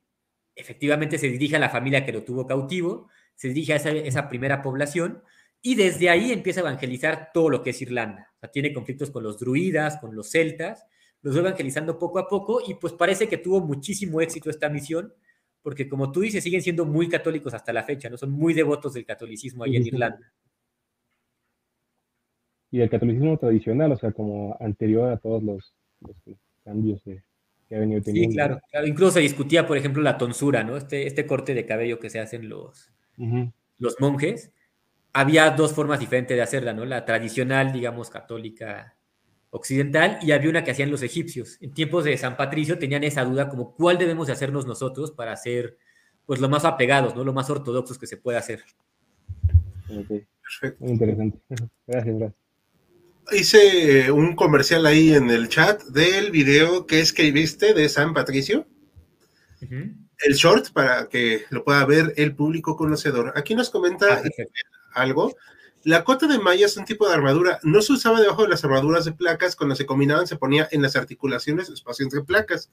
efectivamente se dirige a la familia que lo tuvo cautivo, se dirige a esa, primera población y desde ahí empieza a evangelizar todo lo que es Irlanda. O sea, tiene conflictos con los druidas, con los celtas, los va evangelizando poco a poco y pues parece que tuvo muchísimo éxito esta misión, porque como tú dices, siguen siendo muy católicos hasta la fecha, ¿no? Son muy devotos del catolicismo ahí en Irlanda y del catolicismo tradicional, o sea, como anterior a todos los, cambios que ha venido teniendo. Sí, claro, Incluso se discutía, por ejemplo, la tonsura, ¿no? Este, este corte de cabello que se hacen los, los monjes. Había dos formas diferentes de hacerla, ¿no? La tradicional, digamos, católica occidental y había una que hacían los egipcios. En tiempos de San Patricio tenían esa duda como cuál debemos de hacernos nosotros para ser pues lo más apegados, ¿no? Lo más ortodoxos que se pueda hacer. Perfecto. Muy interesante. Gracias, gracias hice un comercial ahí en el chat del video que escribiste de San Patricio. El short para que lo pueda ver el público conocedor. Aquí nos comenta ah, algo. La cota de malla es un tipo de armadura. No se usaba debajo de las armaduras de placas. Cuando se combinaban, se ponía en las articulaciones, espacio entre placas.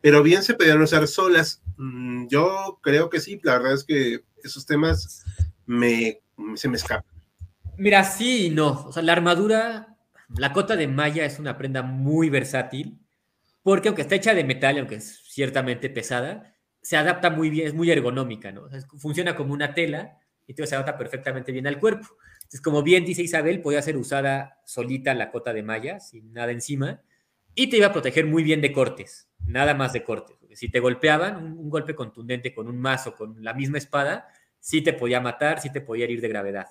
Pero bien se podían usar solas. Mm, yo creo que sí. La verdad es que esos temas me, se me escapan. Mira, sí y no. O sea, la armadura la cota de malla es una prenda muy versátil porque aunque está hecha de metal, aunque es ciertamente pesada, se adapta muy bien, es muy ergonómica, ¿no? funciona como una tela y se adapta perfectamente bien al cuerpo. Entonces, como bien dice Isabel, podía ser usada solita la cota de malla, sin nada encima, y te iba a proteger muy bien de cortes, nada más de cortes. si te golpeaban, un, golpe contundente con un mazo, con la misma espada, sí te podía matar, sí te podía herir de gravedad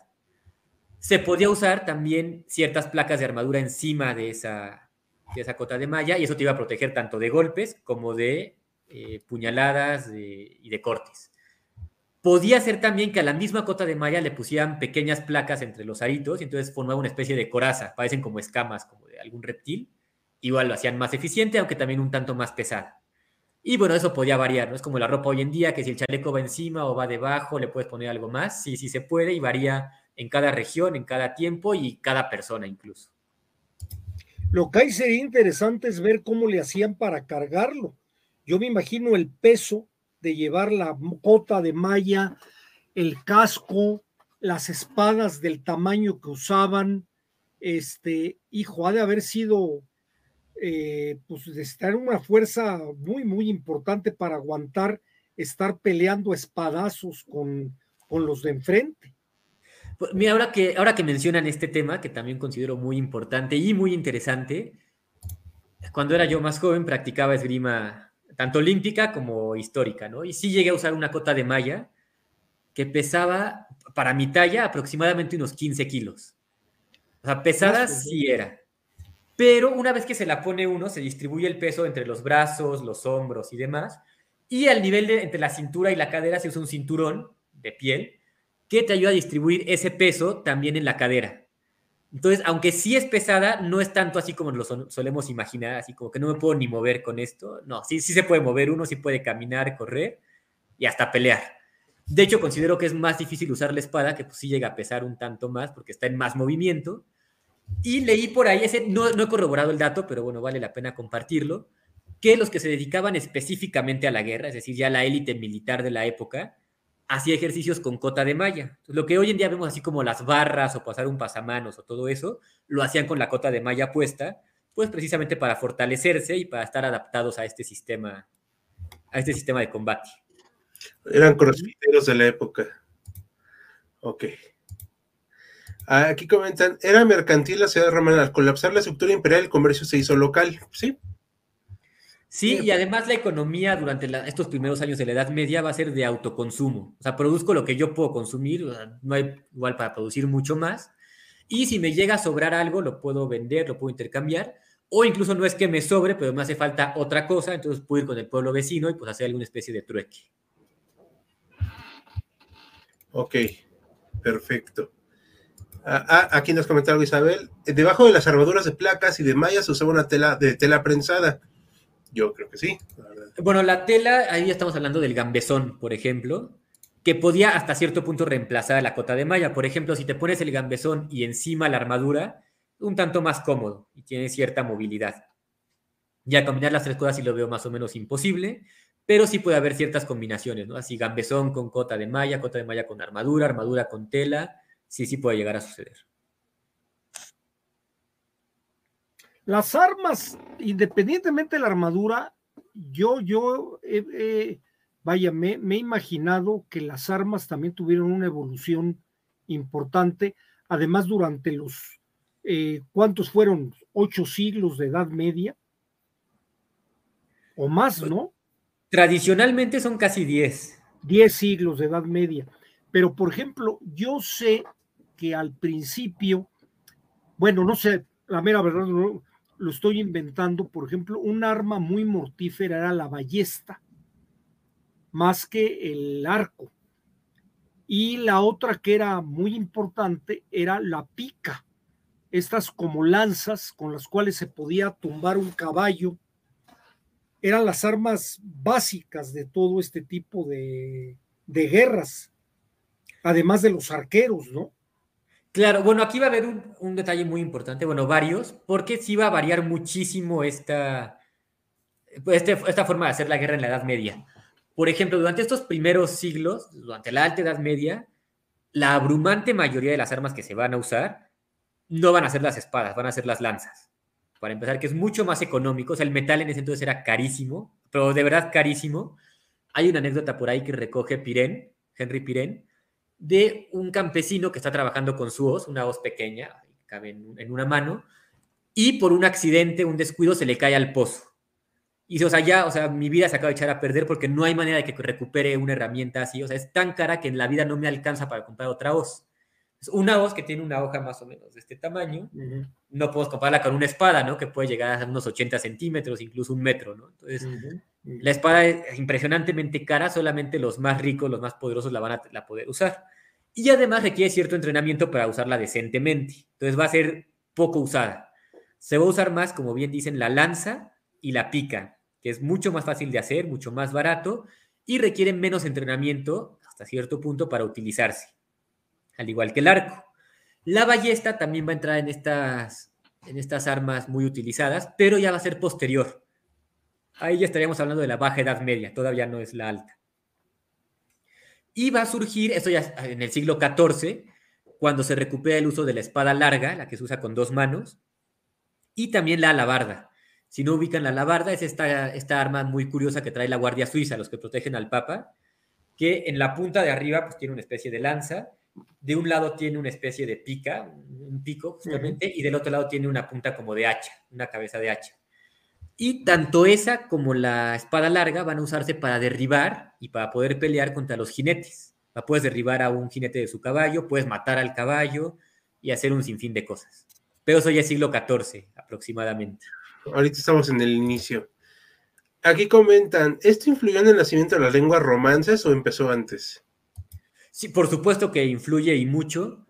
se podía usar también ciertas placas de armadura encima de esa, esa cota de malla y eso te iba a proteger tanto de golpes como de eh, puñaladas y de cortes. Podía ser también que a la misma cota de malla le pusieran pequeñas placas entre los aritos y entonces formaba una especie de coraza, parecen como escamas, como de algún reptil. Igual lo hacían más eficiente, aunque también un tanto más pesada. Y bueno, eso podía variar, ¿no? Es como la ropa hoy en día, que si el chaleco va encima o va debajo, le puedes poner algo más. Sí, sí se puede y varía en cada región, en cada tiempo y cada persona incluso. Lo que hay sería interesante es ver cómo le hacían para cargarlo. Yo me imagino el peso de llevar la cota de malla, el casco, las espadas del tamaño que usaban. Este, hijo, ha de haber sido, eh, pues, de estar una fuerza muy, muy importante para aguantar estar peleando espadazos con, con los de enfrente. Pues, mira, ahora que, ahora que mencionan este tema, que también considero muy importante y muy interesante, cuando era yo más joven practicaba esgrima tanto olímpica como histórica, ¿no? Y sí llegué a usar una cota de malla que pesaba, para mi talla, aproximadamente unos 15 kilos. O sea, pesada sí era. Pero una vez que se la pone uno, se distribuye el peso entre los brazos, los hombros y demás. Y al nivel de entre la cintura y la cadera se usa un cinturón de piel que te ayuda a distribuir ese peso también en la cadera. Entonces, aunque sí es pesada, no es tanto así como lo solemos imaginar, así como que no me puedo ni mover con esto. No, sí, sí se puede mover uno, sí puede caminar, correr y hasta pelear. De hecho, considero que es más difícil usar la espada, que pues sí llega a pesar un tanto más porque está en más movimiento. Y leí por ahí, ese, no, no he corroborado el dato, pero bueno, vale la pena compartirlo, que los que se dedicaban específicamente a la guerra, es decir, ya la élite militar de la época, hacía ejercicios con cota de malla. Lo que hoy en día vemos así como las barras o pasar un pasamanos o todo eso, lo hacían con la cota de malla puesta, pues precisamente para fortalecerse y para estar adaptados a este sistema, a este sistema de combate. Eran crossfiteros de la época. Ok. Aquí comentan, era mercantil la ciudad romana. Al colapsar la estructura imperial, el comercio se hizo local. Sí, Sí, y además la economía durante estos primeros años de la Edad Media va a ser de autoconsumo. O sea, produzco lo que yo puedo consumir, no hay igual para producir mucho más. Y si me llega a sobrar algo, lo puedo vender, lo puedo intercambiar. O incluso no es que me sobre, pero me hace falta otra cosa, entonces puedo ir con el pueblo vecino y pues hacer alguna especie de trueque. Ok, perfecto. Ah, ah aquí nos comentaba Isabel, debajo de las armaduras de placas y de mallas se usaba una tela de tela prensada yo creo que sí. bueno, la tela, ahí estamos hablando del gambesón, por ejemplo, que podía hasta cierto punto reemplazar a la cota de malla. Por ejemplo, si te pones el gambesón y encima la armadura, un tanto más cómodo y tiene cierta movilidad. Ya combinar las tres cosas sí lo veo más o menos imposible, pero sí puede haber ciertas combinaciones, ¿no? Así gambesón con cota de malla, cota de malla con armadura, armadura con tela, sí, sí puede llegar a suceder. Las armas, independientemente de la armadura, yo, yo, vaya, me, he imaginado que las armas también tuvieron una evolución importante. Además, durante los, eh, ¿cuántos fueron? Ocho siglos de Edad Media. O más, ¿no? Tradicionalmente son casi diez. Diez siglos de Edad Media. Pero, por ejemplo, yo sé que al principio, bueno, no sé, la mera verdad, no, lo estoy inventando, por ejemplo, un arma muy mortífera era la ballesta, más que el arco. Y la otra que era muy importante era la pica, estas como lanzas con las cuales se podía tumbar un caballo. Eran las armas básicas de todo este tipo de, de guerras, además de los arqueros, ¿no? Claro, bueno, aquí va a haber un, detalle muy importante, bueno, varios, porque sí va a variar muchísimo esta, este, esta forma de hacer la guerra en la Edad Media. Por ejemplo, durante estos primeros siglos, durante la Alta Edad Media, la abrumante mayoría de las armas que se van a usar no van a ser las espadas, van a ser las lanzas. Para empezar, que es mucho más económico, el metal en ese entonces era carísimo, pero de verdad carísimo. Hay una anécdota por ahí que recoge Pirén, Henry Pirén, de un campesino que está trabajando con su hoz, una hoz pequeña, cabe en, una mano, y por un accidente, un descuido, se le cae al pozo. Y o sea, ya, o sea, mi vida se acaba de echar a perder porque no hay manera de que recupere una herramienta así. O sea, es tan cara que en la vida no me alcanza para comprar otra hoz. Es una hoz que tiene una hoja más o menos de este tamaño. No puedo compararla con una espada, ¿no? Que puede llegar a unos 80 centímetros, incluso un metro, ¿no? Entonces, la espada es impresionantemente cara, solamente los más ricos, los más poderosos la van a la poder usar. Y además requiere cierto entrenamiento para usarla decentemente. Entonces va a ser poco usada. Se va a usar más, como bien dicen, la lanza y la pica, que es mucho más fácil de hacer, mucho más barato y requiere menos entrenamiento hasta cierto punto para utilizarse, al igual que el arco. La ballesta también va a entrar en estas en estas armas muy utilizadas, pero ya va a ser posterior. Ahí ya estaríamos hablando de la baja Edad Media, todavía no es la alta. Y va a surgir, esto ya en el siglo XIV, cuando se recupera el uso de la espada larga, la que se usa con dos manos, y también la alabarda. Si no ubican la alabarda, es esta, esta arma muy curiosa que trae la Guardia Suiza, los que protegen al Papa, que en la punta de arriba pues, tiene una especie de lanza, de un lado tiene una especie de pica, un pico justamente, y del otro lado tiene una punta como de hacha, una cabeza de hacha. Y tanto esa como la espada larga van a usarse para derribar y para poder pelear contra los jinetes. La puedes derribar a un jinete de su caballo, puedes matar al caballo y hacer un sinfín de cosas. Pero eso ya es siglo XIV aproximadamente. Ahorita estamos en el inicio. Aquí comentan, ¿esto influyó en el nacimiento de las lenguas romances o empezó antes? Sí, por supuesto que influye y mucho.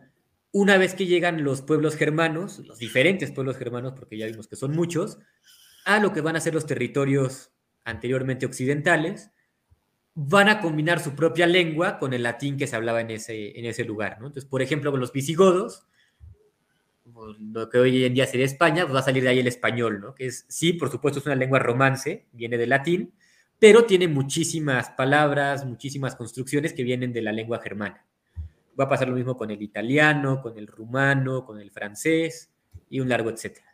Una vez que llegan los pueblos germanos, los diferentes pueblos germanos, porque ya vimos que son muchos, a lo que van a ser los territorios anteriormente occidentales, van a combinar su propia lengua con el latín que se hablaba en ese, en ese lugar. Entonces, por ejemplo, con los visigodos, lo que hoy en día sería España, pues va a salir de ahí el español, ¿no? Que es, sí, por supuesto, es una lengua romance, viene del latín, pero tiene muchísimas palabras, muchísimas construcciones que vienen de la lengua germana. Va a pasar lo mismo con el italiano, con el rumano, con el francés y un largo etcétera.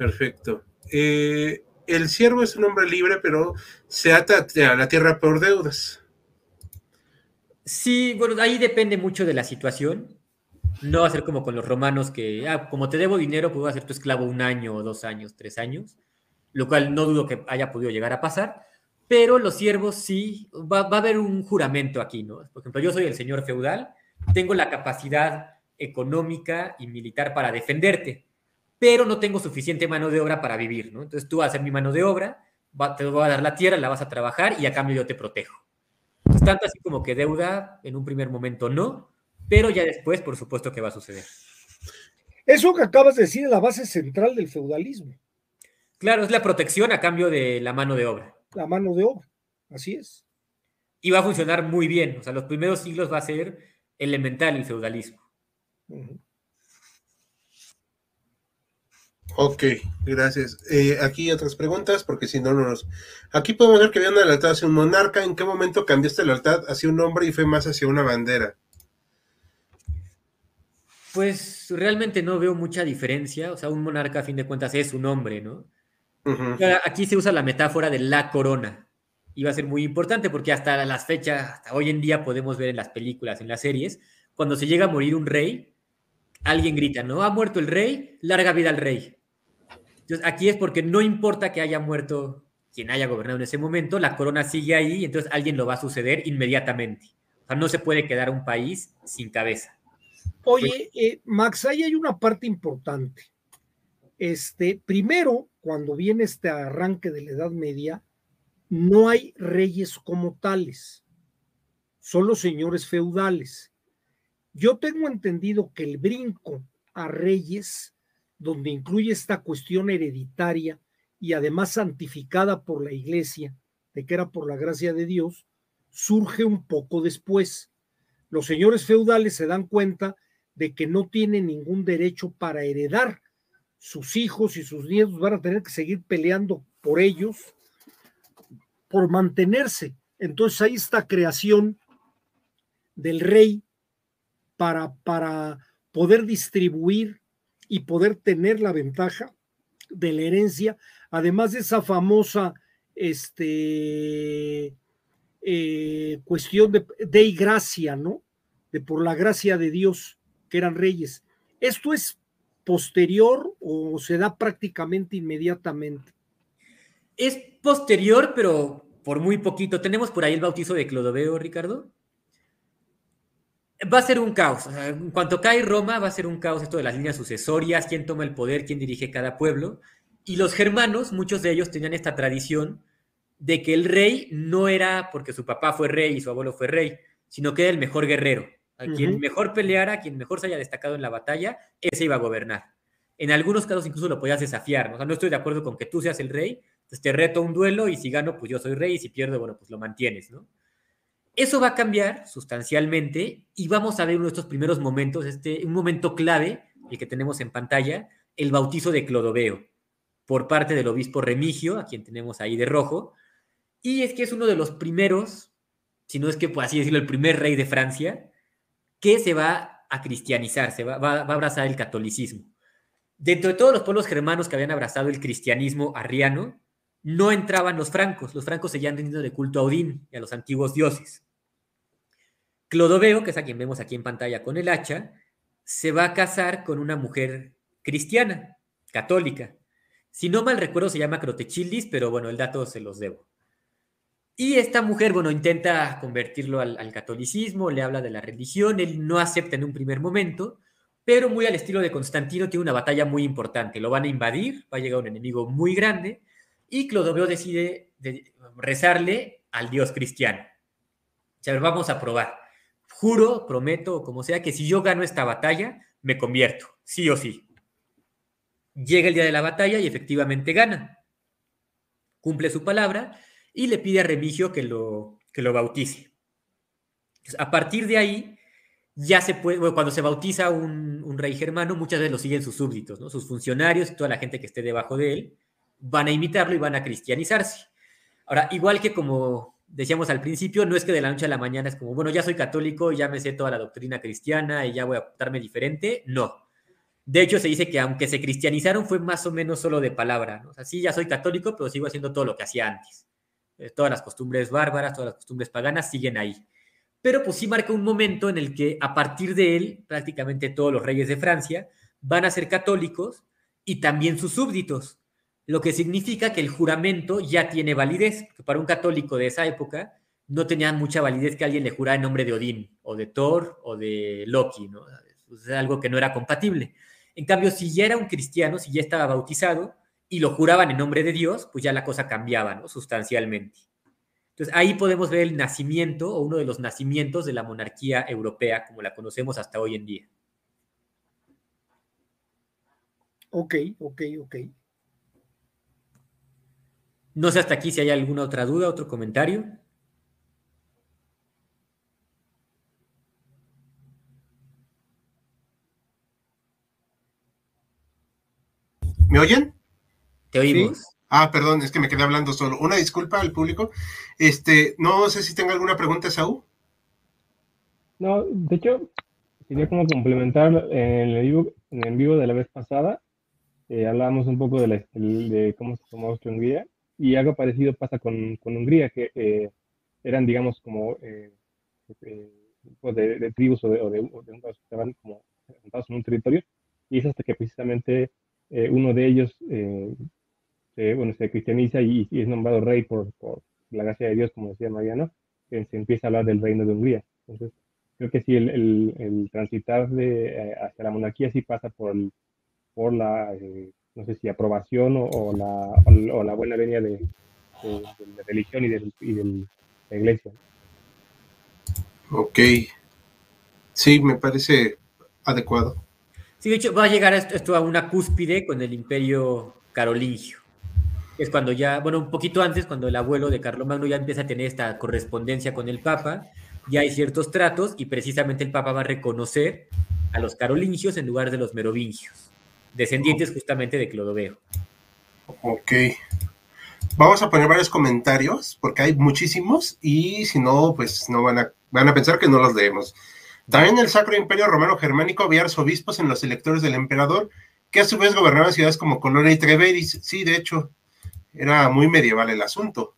Perfecto. Eh, el siervo es un hombre libre, pero se ata a la tierra por deudas. Sí, bueno, ahí depende mucho de la situación. No va a ser como con los romanos que, ah, como te debo dinero, puedo hacer tu esclavo un año dos años, tres años, lo cual no dudo que haya podido llegar a pasar, pero los siervos sí, va, va a haber un juramento aquí, ¿no? Por ejemplo, yo soy el señor feudal, tengo la capacidad económica y militar para defenderte pero no tengo suficiente mano de obra para vivir, ¿no? Entonces tú vas a hacer mi mano de obra, te voy a dar la tierra, la vas a trabajar y a cambio yo te protejo. Es tanto así como que deuda en un primer momento no, pero ya después por supuesto que va a suceder. Eso que acabas de decir es la base central del feudalismo. Claro, es la protección a cambio de la mano de obra. La mano de obra, así es. Y va a funcionar muy bien, o sea, los primeros siglos va a ser elemental el feudalismo. Ok, gracias. Eh, aquí otras preguntas, porque si no, no nos... Aquí podemos ver que había una lealtad hacia un monarca. ¿En qué momento cambiaste la lealtad hacia un hombre y fue más hacia una bandera? Pues realmente no veo mucha diferencia. O sea, un monarca a fin de cuentas es un hombre, ¿no? Aquí se usa la metáfora de la corona. Y va a ser muy importante porque hasta las fechas, hasta hoy en día podemos ver en las películas, en las series, cuando se llega a morir un rey, alguien grita, ¿no? Ha muerto el rey, larga vida al rey. Entonces, aquí es porque no importa que haya muerto quien haya gobernado en ese momento, la corona sigue ahí y entonces alguien lo va a suceder inmediatamente. O sea, no se puede quedar un país sin cabeza. Oye, eh, Max, ahí hay una parte importante. Este, primero, cuando viene este arranque de la Edad Media, no hay reyes como tales, son los señores feudales. Yo tengo entendido que el brinco a reyes donde incluye esta cuestión hereditaria y además santificada por la iglesia, de que era por la gracia de Dios, surge un poco después. Los señores feudales se dan cuenta de que no tienen ningún derecho para heredar. Sus hijos y sus nietos van a tener que seguir peleando por ellos, por mantenerse. Entonces hay esta creación del rey para, para poder distribuir y poder tener la ventaja de la herencia, además de esa famosa este, eh, cuestión de, de gracia, ¿no? De por la gracia de Dios, que eran reyes. ¿Esto es posterior o se da prácticamente inmediatamente? Es posterior, pero por muy poquito. Tenemos por ahí el bautizo de Clodoveo, Ricardo va a ser un caos. en cuanto cae Roma, va a ser un caos esto de las líneas sucesorias, quién toma el poder, quién dirige cada pueblo. Y los germanos, muchos de ellos tenían esta tradición de que el rey no era porque su papá fue rey y su abuelo fue rey, sino que era el mejor guerrero. A quien mejor peleara, quien mejor se haya destacado en la batalla, ese iba a gobernar. En algunos casos incluso lo podías desafiar. ¿no? O sea, no estoy de acuerdo con que tú seas el rey, pues te reto un duelo y si gano, pues yo soy rey y si pierdo, bueno, pues lo mantienes, ¿no? Eso va a cambiar sustancialmente y vamos a ver uno de estos primeros momentos, este, un momento clave el que tenemos en pantalla, el bautizo de Clodoveo por parte del obispo Remigio, a quien tenemos ahí de rojo, y es que es uno de los primeros, si no es que por así decirlo, el primer rey de Francia, que se va a cristianizar, se va, a abrazar el catolicismo. Dentro de todos los pueblos germanos que habían abrazado el cristianismo arriano, no entraban los francos. Los francos seguían teniendo de culto a Odín y a los antiguos dioses. Clodoveo, que es a quien vemos aquí en pantalla con el hacha, se va a casar con una mujer cristiana, católica. Si no mal recuerdo, se llama Crotechildis, pero bueno, el dato se los debo. Y esta mujer, bueno, intenta convertirlo al, catolicismo, le habla de la religión, él no acepta en un primer momento, pero muy al estilo de Constantino tiene una batalla muy importante. Lo van a invadir, va a llegar un enemigo muy grande, y Clodoveo decide de rezarle al dios cristiano. O sea, vamos a probar. Juro, prometo, como sea, que si yo gano esta batalla, me convierto, sí o sí. Llega el día de la batalla y efectivamente gana. Cumple su palabra y le pide a Remigio que lo, que lo bautice. a partir de ahí, ya se puede, cuando se bautiza un, rey germano, muchas veces lo siguen sus súbditos, sus funcionarios y toda la gente que esté debajo de él, van a imitarlo y van a cristianizarse. Ahora, igual que como decíamos al principio, no es que de la noche a la mañana es como, bueno, ya soy católico, ya me sé toda la doctrina cristiana y ya voy a portarme diferente. No. De hecho, se dice que aunque se cristianizaron fue más o menos solo de palabra. O sea, sí, ya soy católico, pero sigo haciendo todo lo que hacía antes. Eh, todas las costumbres bárbaras, todas las costumbres paganas siguen ahí. Pero pues sí marca un momento en el que a partir de él, prácticamente todos los reyes de Francia van a ser católicos y también sus súbditos lo que significa que el juramento ya tiene validez, que para un católico de esa época no tenía mucha validez que alguien le jurara en nombre de Odín, o de Thor, o de Loki, ¿no? Es algo que no era compatible. En cambio, si ya era un cristiano, si ya estaba bautizado y lo juraban en nombre de Dios, pues ya la cosa cambiaba, ¿no? Sustancialmente. Entonces ahí podemos ver el nacimiento o uno de los nacimientos de la monarquía europea como la conocemos hasta hoy en día. Ok, ok, ok. No sé hasta aquí si hay alguna otra duda, otro comentario. ¿Me oyen? Te oímos. ¿Sí? Ah, perdón, es que me quedé hablando solo. Una disculpa al público. Este, no sé si tenga alguna pregunta, Saúl. No, de hecho, quería como complementar en el vivo, en el vivo de la vez pasada. Eh, hablábamos un poco de, la, de cómo se tomó Hungría y algo parecido pasa con, con Hungría, que eh, eran, digamos, como eh, eh, de, de, tribus o de, o de, o de que estaban como en un territorio, y es hasta que precisamente eh, uno de ellos se, bueno, se cristianiza y, y, es nombrado rey por, por la gracia de Dios, como decía Mariano, que se empieza a hablar del reino de Hungría. Entonces, creo que sí, el, el, el transitar de, hacia la monarquía sí pasa por, por la no sé si aprobación o, o, la, o la, buena venia de, de, de, la religión y, de, y de la iglesia. Ok. Sí, me parece adecuado. Sí, de hecho, va a llegar esto a una cúspide con el imperio carolingio. Es cuando ya, bueno, un poquito antes, cuando el abuelo de Carlomagno ya empieza a tener esta correspondencia con el Papa, ya hay ciertos tratos y precisamente el Papa va a reconocer a los carolingios en lugar de los merovingios descendientes justamente de Clodoveo. Ok. Vamos a poner varios comentarios, porque hay muchísimos, y si no, pues no van a, van a pensar que no los leemos. También el Sacro Imperio Romano Germánico había arzobispos en los electores del emperador, que a su vez gobernaban ciudades como Colonia y Treveris. Sí, de hecho, era muy medieval el asunto.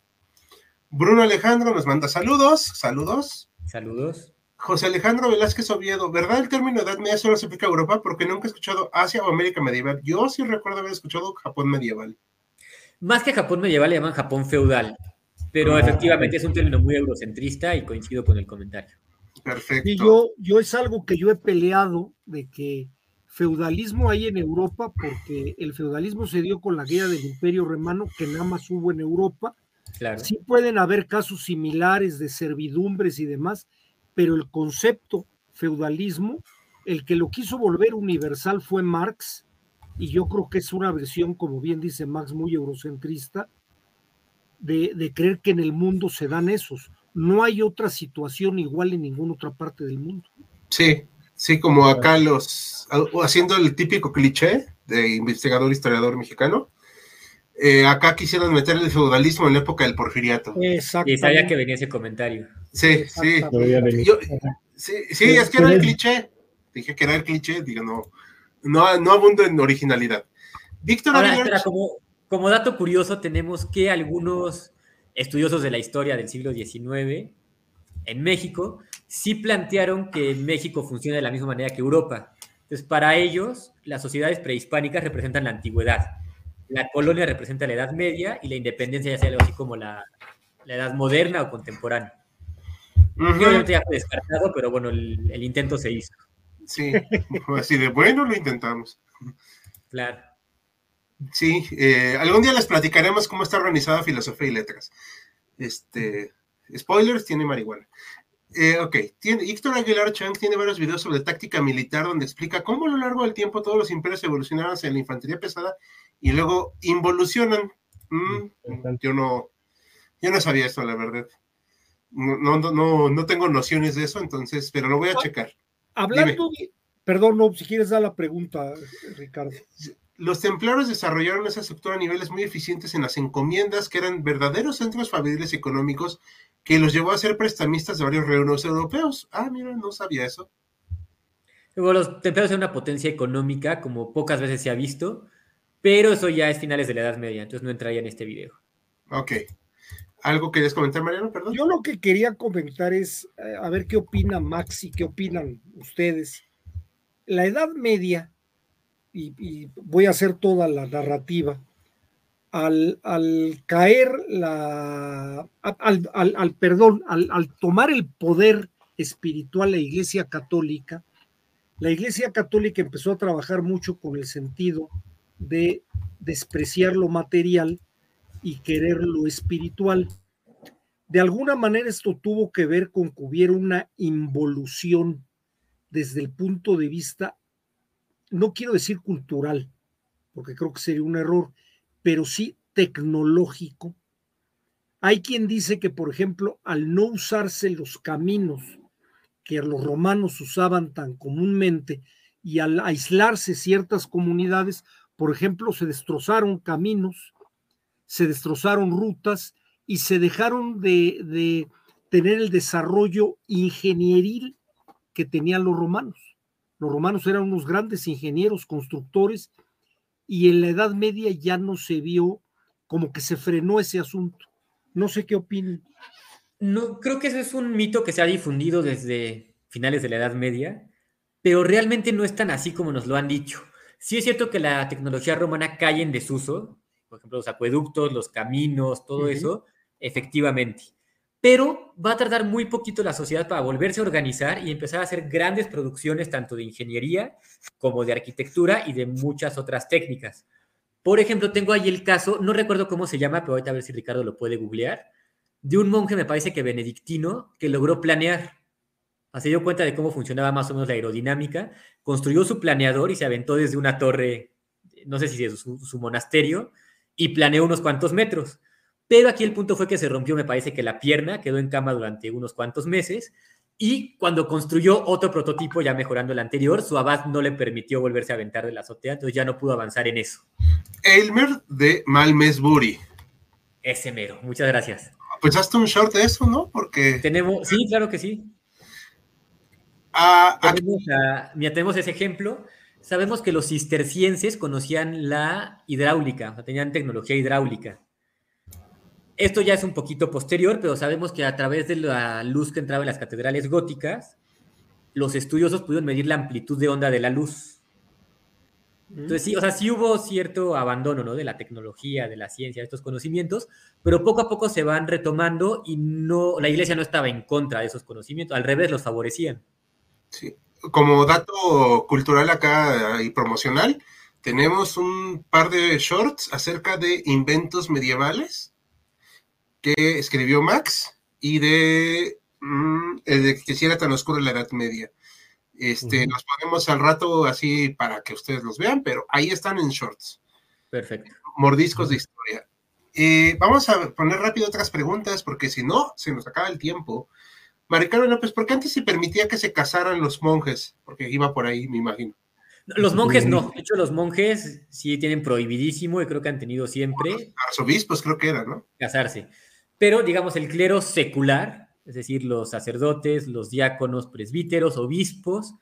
Bruno Alejandro nos manda saludos, saludos. Saludos. José Alejandro Velázquez Oviedo, ¿verdad el término Edad Media solo se aplica a Europa? Porque nunca he escuchado Asia o América medieval. Yo sí recuerdo haber escuchado Japón medieval. Más que Japón medieval le llaman Japón feudal, pero oh. efectivamente es un término muy eurocentrista y coincido con el comentario. Perfecto. Y yo, yo es algo que yo he peleado de que feudalismo hay en Europa porque el feudalismo se dio con la guía del Imperio Romano que nada más hubo en Europa. Claro. Sí pueden haber casos similares de servidumbres y demás, pero el concepto feudalismo, el que lo quiso volver universal fue Marx, y yo creo que es una versión, como bien dice Marx, muy eurocentrista, de, de, creer que en el mundo se dan esos. No hay otra situación igual en ninguna otra parte del mundo. Sí, sí, como acá los, haciendo el típico cliché de investigador historiador mexicano. Eh, acá quisieron meter el feudalismo en la época del porfiriato. Exacto. Y sabía que venía ese comentario. Sí, sí. sí, sí, es que era el cliché. Dije que era el cliché, digo, no, no, no abundo en originalidad. Víctor como, como dato curioso, tenemos que algunos estudiosos de la historia del siglo XIX en México sí plantearon que México funciona de la misma manera que Europa. Entonces, para ellos, las sociedades prehispánicas representan la antigüedad, la colonia representa la Edad Media y la independencia ya sea algo así como la, Edad Moderna o contemporánea. Obviamente ya fue descartado, pero bueno, el, intento se hizo. Sí, así de bueno lo intentamos. Claro. Sí, eh, algún día les platicaremos cómo está organizada filosofía y letras. Este, spoilers, tiene marihuana. Eh, ok, tiene, Héctor Aguilar Chang tiene varios videos sobre táctica militar donde explica cómo a lo largo del tiempo todos los imperios evolucionaron hacia la infantería pesada y luego involucionan. Mm, yo no, yo no sabía esto, la verdad. No, no, no, tengo nociones de eso, entonces, pero lo voy a checar. Hablando perdón, no, si quieres dar la pregunta, Ricardo. Los templarios desarrollaron esa estructura a niveles muy eficientes en las encomiendas, que eran verdaderos centros familiares económicos, que los llevó a ser prestamistas de varios reinos europeos. Ah, mira, no sabía eso. Luego, los templarios eran una potencia económica, como pocas veces se ha visto, pero eso ya es finales de la Edad Media, entonces no entraría en este video. Ok. ¿Algo querías comentar, Mariano? Perdón. Yo lo que quería comentar es, eh, a ver qué opina Maxi, qué opinan ustedes. La Edad Media y, voy a hacer toda la narrativa, al, caer la, al, perdón, al, tomar el poder espiritual la Iglesia Católica, la Iglesia Católica empezó a trabajar mucho con el sentido de despreciar lo material y querer lo espiritual. De alguna manera esto tuvo que ver con que hubiera una involución desde el punto de vista no quiero decir cultural, porque creo que sería un error, pero sí tecnológico. Hay quien dice que, por ejemplo, al no usarse los caminos que los romanos usaban tan comúnmente y al aislarse ciertas comunidades, por ejemplo, se destrozaron caminos, se destrozaron rutas y se dejaron de, de tener el desarrollo ingenieril que tenían los romanos. Los romanos eran unos grandes ingenieros, constructores, y en la Edad Media ya no se vio como que se frenó ese asunto. No sé qué opinan. No, creo que ese es un mito que se ha difundido desde finales de la Edad Media, pero realmente no es tan así como nos lo han dicho. Sí es cierto que la tecnología romana cae en desuso, por ejemplo, los acueductos, los caminos, todo eso, efectivamente pero va a tardar muy poquito la sociedad para volverse a organizar y empezar a hacer grandes producciones tanto de ingeniería como de arquitectura y de muchas otras técnicas. Por ejemplo, tengo ahí el caso, no recuerdo cómo se llama, pero ahorita a ver si Ricardo lo puede googlear, de un monje, me parece que benedictino, que logró planear. Se dio cuenta de cómo funcionaba más o menos la aerodinámica, construyó su planeador y se aventó desde una torre, no sé si es su, su monasterio, y planeó unos cuantos metros. Pero aquí el punto fue que se rompió, me parece que la pierna quedó en cama durante unos cuantos meses y cuando construyó otro prototipo, ya mejorando el anterior, su abad no le permitió volverse a aventar de la azotea, entonces ya no pudo avanzar en eso. Elmer de Malmesbury. Ese mero, muchas gracias. Pues hazte un short de eso, ¿no? Porque. Tenemos, sí, claro que sí. Ah, mira, tenemos ese ejemplo. Sabemos que los cistercienses conocían la hidráulica, o sea, tenían tecnología hidráulica. Esto ya es un poquito posterior, pero sabemos que a través de la luz que entraba en las catedrales góticas, los estudiosos pudieron medir la amplitud de onda de la luz. Entonces, sí, o sea, sí hubo cierto abandono, ¿no? De la tecnología, de la ciencia, de estos conocimientos, pero poco a poco se van retomando y no, la iglesia no estaba en contra de esos conocimientos, al revés, los favorecían. Sí, como dato cultural acá y promocional, tenemos un par de shorts acerca de inventos medievales que escribió Max y de mm, el de que si era tan oscuro en la Edad Media. Este, Los ponemos al rato así para que ustedes los vean, pero ahí están en shorts. Perfecto. Mordiscos de historia. Eh, vamos a poner rápido otras preguntas, porque si no, se nos acaba el tiempo. Maricarmen López, ¿por qué antes se permitía que se casaran los monjes? Porque iba por ahí, me imagino. Los monjes no, de hecho los monjes sí tienen prohibidísimo y creo que han tenido siempre... Arzobispos creo que era, ¿no? Casarse. Pero digamos el clero secular, es decir, los sacerdotes, los diáconos, presbíteros, obispos,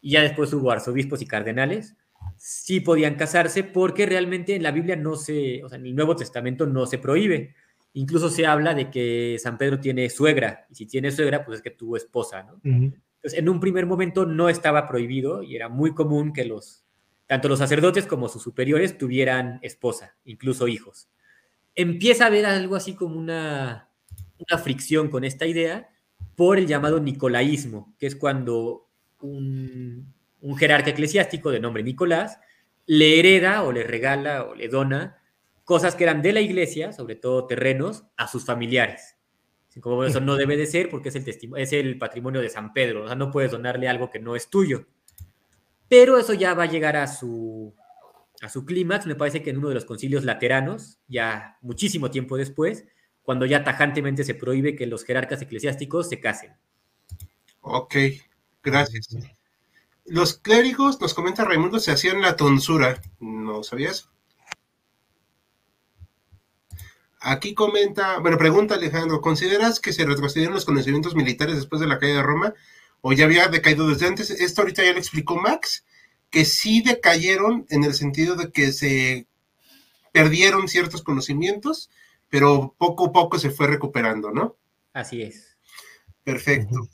y ya después hubo arzobispos y cardenales, sí podían casarse porque realmente en la Biblia no se, o sea, en el Nuevo Testamento no se prohíbe. Incluso se habla de que San Pedro tiene suegra, y si tiene suegra, pues es que tuvo esposa, ¿no? Entonces, en un primer momento no estaba prohibido y era muy común que los, tanto los sacerdotes como sus superiores tuvieran esposa, incluso hijos. Empieza a haber algo así como una, una fricción con esta idea por el llamado nicolaísmo, que es cuando un, un jerarca eclesiástico de nombre Nicolás le hereda o le regala o le dona cosas que eran de la iglesia, sobre todo terrenos, a sus familiares. Como eso no debe de ser porque es el, es el patrimonio de San Pedro, o sea, no puedes donarle algo que no es tuyo. Pero eso ya va a llegar a su, a su clímax, me parece que en uno de los concilios lateranos, ya muchísimo tiempo después, cuando ya tajantemente se prohíbe que los jerarcas eclesiásticos se casen. Ok, gracias. Los clérigos, nos comenta Raimundo, se hacían la tonsura. ¿No sabías? Aquí comenta, bueno, pregunta Alejandro, ¿consideras que se retrocedieron los conocimientos militares después de la caída de Roma o ya había decaído desde antes? Esto ahorita ya lo explicó Max, que sí decayeron en el sentido de que se perdieron ciertos conocimientos, pero poco a poco se fue recuperando, ¿no? Así es. Perfecto.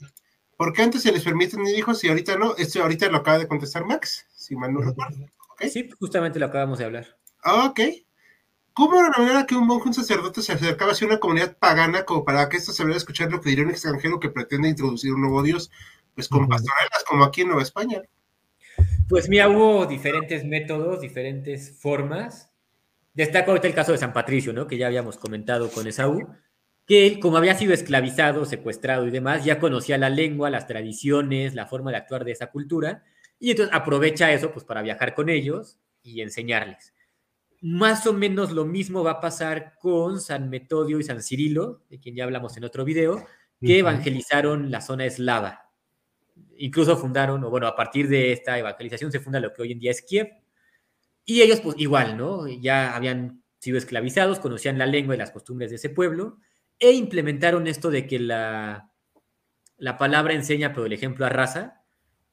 ¿Por qué antes se les permiten tener hijos y ahorita no? Esto ahorita lo acaba de contestar Max, si mal no recuerdo. Sí, justamente lo acabamos de hablar. Ah, ok. ¿Cómo era la manera que un monje, un sacerdote, se acercaba hacia una comunidad pagana como para que ésta sabiera escuchar lo que diría un extranjero que pretende introducir un nuevo dios? Pues con pastorelas, como aquí en Nueva España. Pues mira, hubo diferentes métodos, diferentes formas. Destaco ahorita el caso de San Patricio, ¿no? Que ya habíamos comentado con Esaú, que él, como había sido esclavizado, secuestrado y demás, ya conocía la lengua, las tradiciones, la forma de actuar de esa cultura, y entonces aprovecha eso pues para viajar con ellos y enseñarles. Más o menos lo mismo va a pasar con San Metodio y San Cirilo, de quien ya hablamos en otro video, que evangelizaron la zona eslava. Incluso fundaron, o bueno, a partir de esta evangelización se funda lo que hoy en día es Kiev. Y ellos, pues igual, ¿no? Ya habían sido esclavizados, conocían la lengua y las costumbres de ese pueblo, e implementaron esto de que la, la palabra enseña, pero el ejemplo arrasa,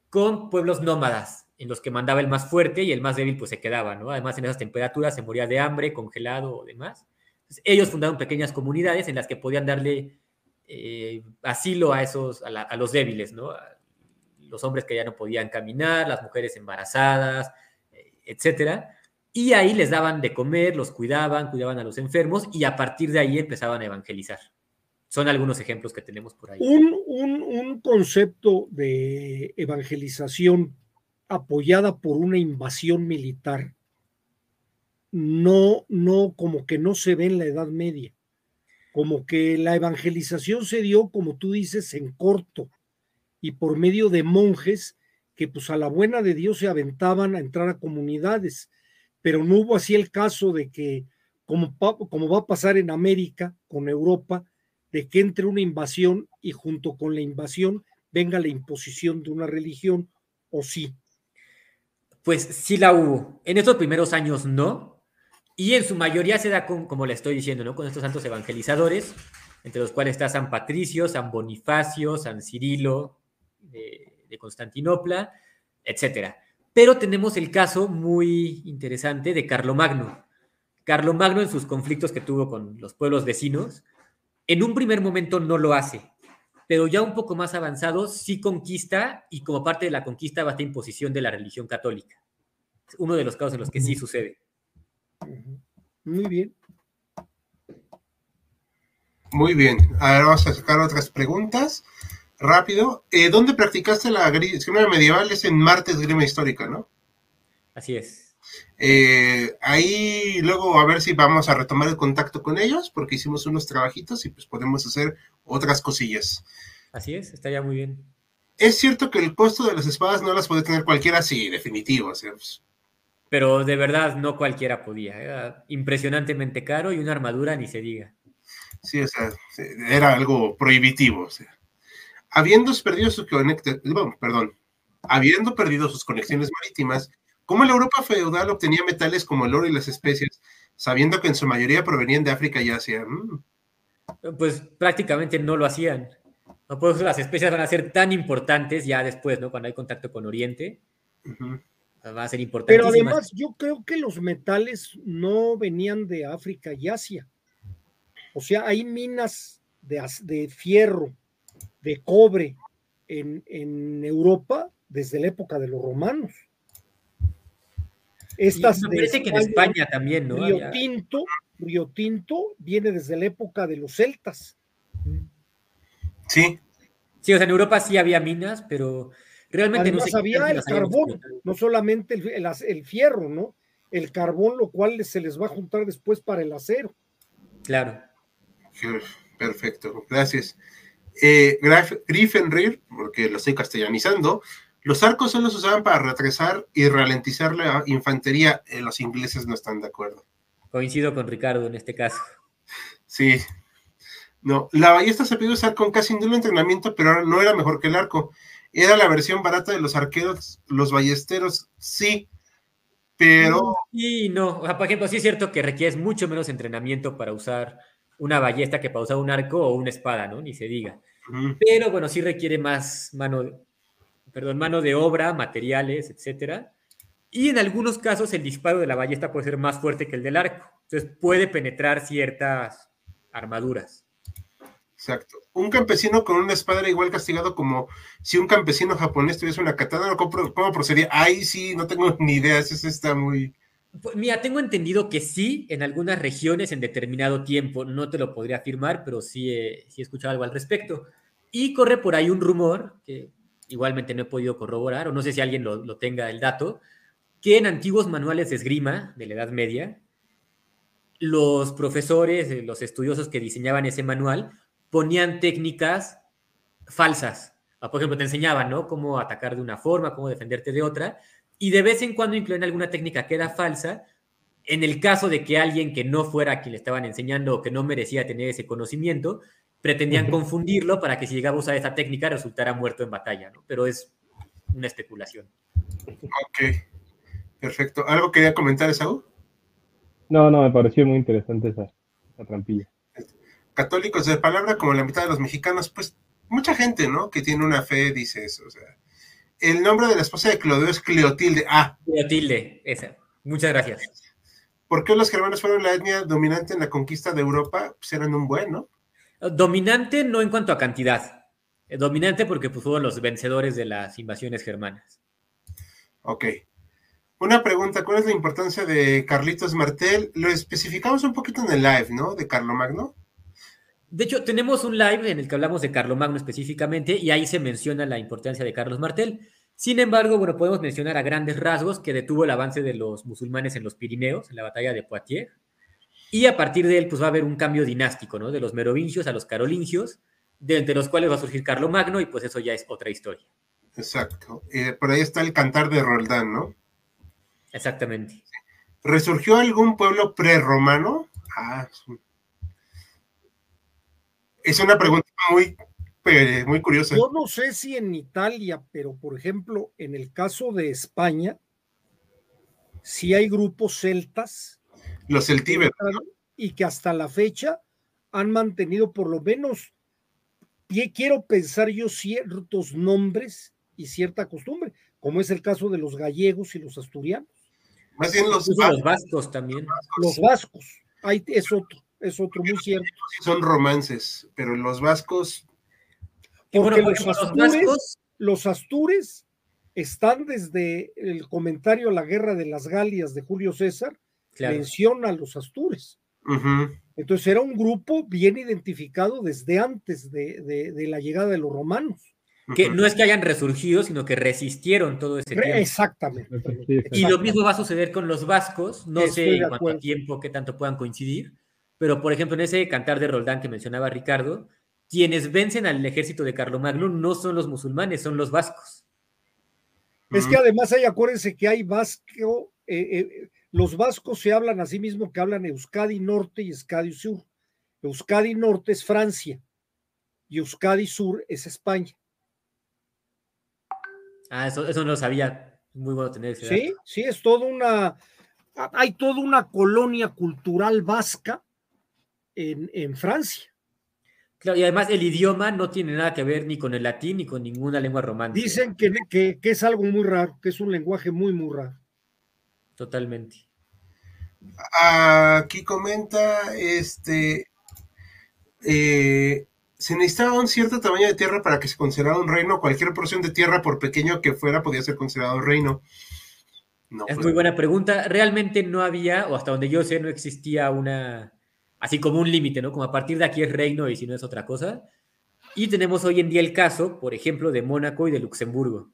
con pueblos nómadas, en los que mandaba el más fuerte y el más débil pues se quedaba, ¿no? Además en esas temperaturas se moría de hambre, congelado o demás. ellos fundaron pequeñas comunidades en las que podían darle eh, asilo a esos, a, los débiles, ¿no? los hombres que ya no podían caminar, las mujeres embarazadas, eh, etcétera. Y ahí les daban de comer, los cuidaban, cuidaban a los enfermos y a partir de ahí empezaban a evangelizar. Son algunos ejemplos que tenemos por ahí. Un, un concepto de evangelización apoyada por una invasión militar, no, no, como que no se ve en la Edad Media, como que la evangelización se dio, como tú dices, en corto y por medio de monjes que pues a la buena de Dios se aventaban a entrar a comunidades, pero no hubo así el caso de que, como, como va a pasar en América con Europa, de que entre una invasión y junto con la invasión venga la imposición de una religión, o sí. Pues sí la hubo. En estos primeros años no. Y en su mayoría se da con, como le estoy diciendo, ¿no? Con estos santos evangelizadores, entre los cuales está San Patricio, San Bonifacio, San Cirilo de, de Constantinopla, etc. Pero tenemos el caso muy interesante de Carlomagno. Carlomagno en sus conflictos que tuvo con los pueblos vecinos, en un primer momento no lo hace, pero ya un poco más avanzado sí conquista y como parte de la conquista va a imposición de la religión católica. Es uno de los casos en los que sí sucede. Muy bien. Muy bien. Ahora vamos a sacar otras preguntas. Rápido. Eh, ¿Dónde practicaste la esgrima medieval? Es en Martes Grima Histórica, ¿no? Así es. Eh, ahí luego a ver si vamos a retomar el contacto con ellos, porque hicimos unos trabajitos y pues podemos hacer otras cosillas. Así es, está ya muy bien. Es cierto que el costo de las espadas no las puede tener cualquiera, sí, definitivo. Pues. Pero de verdad no cualquiera podía. Era impresionantemente caro y una armadura ni se diga. Sí, o sea, era algo prohibitivo. O sea. Habiendo perdido su conecte, bueno, perdón, habiendo perdido sus conexiones marítimas, ¿cómo la Europa feudal obtenía metales como el oro y las especias, sabiendo que en su mayoría provenían de África y Asia? Mm. Pues prácticamente no lo hacían. Por eso las especias van a ser tan importantes ya después, ¿no? Cuando hay contacto con Oriente. Va a ser importante. Pero además, yo creo que los metales no venían de África y Asia. O sea, hay minas de, de fierro, de cobre en, en, Europa desde la época de los romanos. Estas me parece que en España también, ¿no? Río Tinto, Río Tinto viene desde la época de los celtas. Sí. Sí, o sea, en Europa sí había minas, pero realmente no se había el carbón, no solamente el, el, fierro, ¿no? El carbón, lo cual se les va a juntar después para el acero. Claro. Perfecto, gracias. Eh, Griffenrir, porque lo estoy castellanizando, los arcos solo se usaban para retrasar y ralentizar la infantería. Eh, los ingleses no están de acuerdo. Coincido con Ricardo en este caso. Sí. No, la ballesta se puede usar con casi nulo entrenamiento, pero no era mejor que el arco. Era la versión barata de los arqueros, los ballesteros, sí, pero... Y no, por ejemplo, sí es cierto que requieres mucho menos entrenamiento para usar una ballesta que para usar un arco o una espada, ¿no? Ni se diga. Pero bueno, sí requiere más mano, perdón, mano de obra, materiales, etcétera. Y en algunos casos el disparo de la ballesta puede ser más fuerte que el del arco. Entonces puede penetrar ciertas armaduras. Exacto. Un campesino con una espada era igual castigado como si un campesino japonés tuviese una katana. ¿Cómo, cómo procedía? Ay, sí, no tengo ni idea. Eso está muy. Pues mira, tengo entendido que sí, en algunas regiones en determinado tiempo. No te lo podría afirmar, pero sí, sí he escuchado algo al respecto. Y corre por ahí un rumor, que igualmente no he podido corroborar, o no sé si alguien lo, lo tenga el dato, que en antiguos manuales de esgrima de la Edad Media, los profesores, eh, los estudiosos que diseñaban ese manual, ponían técnicas falsas. Ah, por ejemplo, te enseñaban, ¿no? Cómo atacar de una forma, cómo defenderte de otra, y de vez en cuando incluían alguna técnica que era falsa, en el caso de que alguien que no fuera quien le estaban enseñando o que no merecía tener ese conocimiento, pretendían confundirlo para que si llegaba a usar esa técnica resultara muerto en batalla, ¿no? Pero es una especulación. Ok, perfecto. ¿Algo quería comentar, Saúl? No, no, me pareció muy interesante esa, esa trampilla católicos de palabra como la mitad de los mexicanos, pues mucha gente, ¿no? Que tiene una fe dice eso, o sea. El nombre de la esposa de Clodeo es Cleotilde. Ah. Cleotilde, esa. Muchas gracias. ¿Por qué los germanos fueron la etnia dominante en la conquista de Europa? Pues eran un buen, ¿no? Dominante no en cuanto a cantidad. Eh, dominante porque pues, fueron los vencedores de las invasiones germanas. Ok. Una pregunta, ¿cuál es la importancia de Carlitos Martel? Lo especificamos un poquito en el live, ¿no? De Carlomagno. De hecho, tenemos un live en el que hablamos de Carlomagno específicamente y ahí se menciona la importancia de Carlos Martel. Sin embargo, bueno, podemos mencionar a grandes rasgos que detuvo el avance de los musulmanes en los Pirineos, en la batalla de Poitiers, y a partir de él pues va a haber un cambio dinástico, ¿no? De los merovingios a los carolingios, de entre los cuales va a surgir Carlomagno y pues eso ya es otra historia. Exacto. Eh, por ahí está el cantar de Roldán, ¿no? Exactamente. ¿Resurgió algún pueblo prerromano? Ah, es una pregunta muy, muy curiosa. Yo no sé si en Italia, pero por ejemplo, en el caso de España, sí hay grupos celtas. Los celtíberos. Y que hasta la fecha han mantenido por lo menos, quiero pensar yo, ciertos nombres y cierta costumbre, como es el caso de los gallegos y los asturianos. Más bien los, vascos también. Los vascos, ahí es otro es otro muy cierto. Son romances, pero los vascos. Porque los, astures, los astures están desde el comentario a la guerra de las Galias de Julio César, menciona a los astures. Entonces era un grupo bien identificado desde antes de, la llegada de los romanos. Que no es que hayan resurgido, sino que resistieron todo ese tiempo. Exactamente. Y lo mismo va a suceder con los vascos, no sé en cuánto tiempo, qué tanto puedan coincidir, pero, por ejemplo, en ese cantar de Roldán que mencionaba Ricardo, quienes vencen al ejército de Carlomagno no son los musulmanes, son los vascos. Es que además hay, acuérdense que hay vasco, eh, eh, los vascos se hablan a sí mismo que hablan Euskadi Norte y Euskadi Sur. Euskadi Norte es Francia y Euskadi Sur es España. Ah, eso, eso no lo sabía. Muy bueno tener ese Sí, dato. sí, es toda una, hay toda una colonia cultural vasca en, en Francia. Claro, y además el idioma no tiene nada que ver ni con el latín ni con ninguna lengua romántica. Dicen que, que, que es algo muy raro, que es un lenguaje muy, muy raro. Totalmente. Aquí comenta, este, eh, se necesitaba un cierto tamaño de tierra para que se considerara un reino. Cualquier porción de tierra, por pequeño que fuera, podía ser considerado reino. No, es pues, muy buena pregunta. Realmente no había, o hasta donde yo sé, no existía una, así como un límite, ¿no? Como a partir de aquí es reino y si no es otra cosa. Y tenemos hoy en día el caso, por ejemplo, de Mónaco y de Luxemburgo,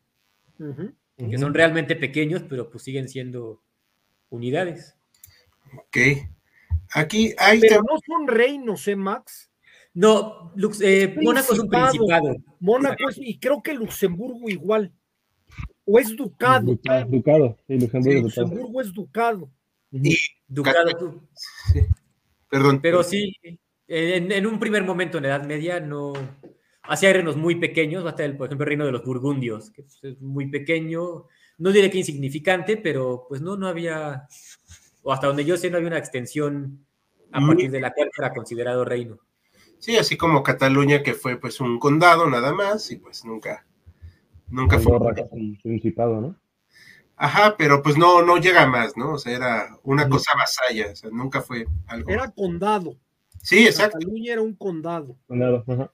uh -huh. que son realmente pequeños, pero pues siguen siendo unidades. Ok. Aquí hay. Pero no son reinos, ¿eh, Max? No, Lux, eh, Mónaco es un principado. Mónaco es, y creo que Luxemburgo igual. O es ducado. Ducado, ducado. Sí, Luxemburgo, sí, Luxemburgo es ducado. Y ducado. Sí. Perdón. Pero sí, en, en, un primer momento en la Edad Media no. Hacía reinos muy pequeños, hasta el, por ejemplo, el reino de los burgundios, que es muy pequeño, no diré que insignificante, pero pues no, no había, o hasta donde yo sé, no había una extensión a partir de la cual era considerado reino. Sí, así como Cataluña, que fue pues un condado nada más, y pues nunca, nunca fue. Un principado, ¿no? Ajá, pero pues no, no llega más, ¿no? O sea, era una cosa vasalla, o sea, nunca fue algo. Era condado. Sí, exacto. Cataluña era un condado. Condado, ajá.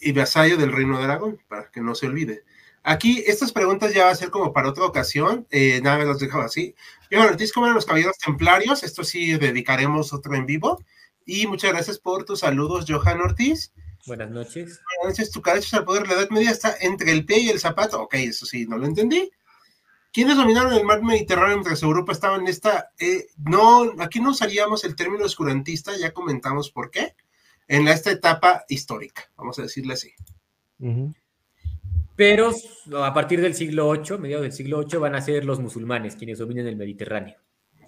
Y vasallo del Reino de Aragón, para que no se olvide. Aquí, estas preguntas ya va a ser como para otra ocasión, eh, nada más las dejo así. Johan Ortiz, ¿cómo eran los caballeros templarios? Esto sí dedicaremos otro en vivo. Y muchas gracias por tus saludos, Johan Ortiz. Buenas noches. Buenas noches, tu carácter al poder, la edad media está entre el pie y el zapato. Ok, eso sí, no lo entendí. ¿Quiénes dominaron el mar Mediterráneo mientras Europa estaba en esta? Eh, no, aquí no usaríamos el término oscurantista, ya comentamos por qué, en esta etapa histórica, vamos a decirle así. Uh -huh. Pero a partir del siglo VIII, mediados del siglo VIII, van a ser los musulmanes quienes dominen el Mediterráneo.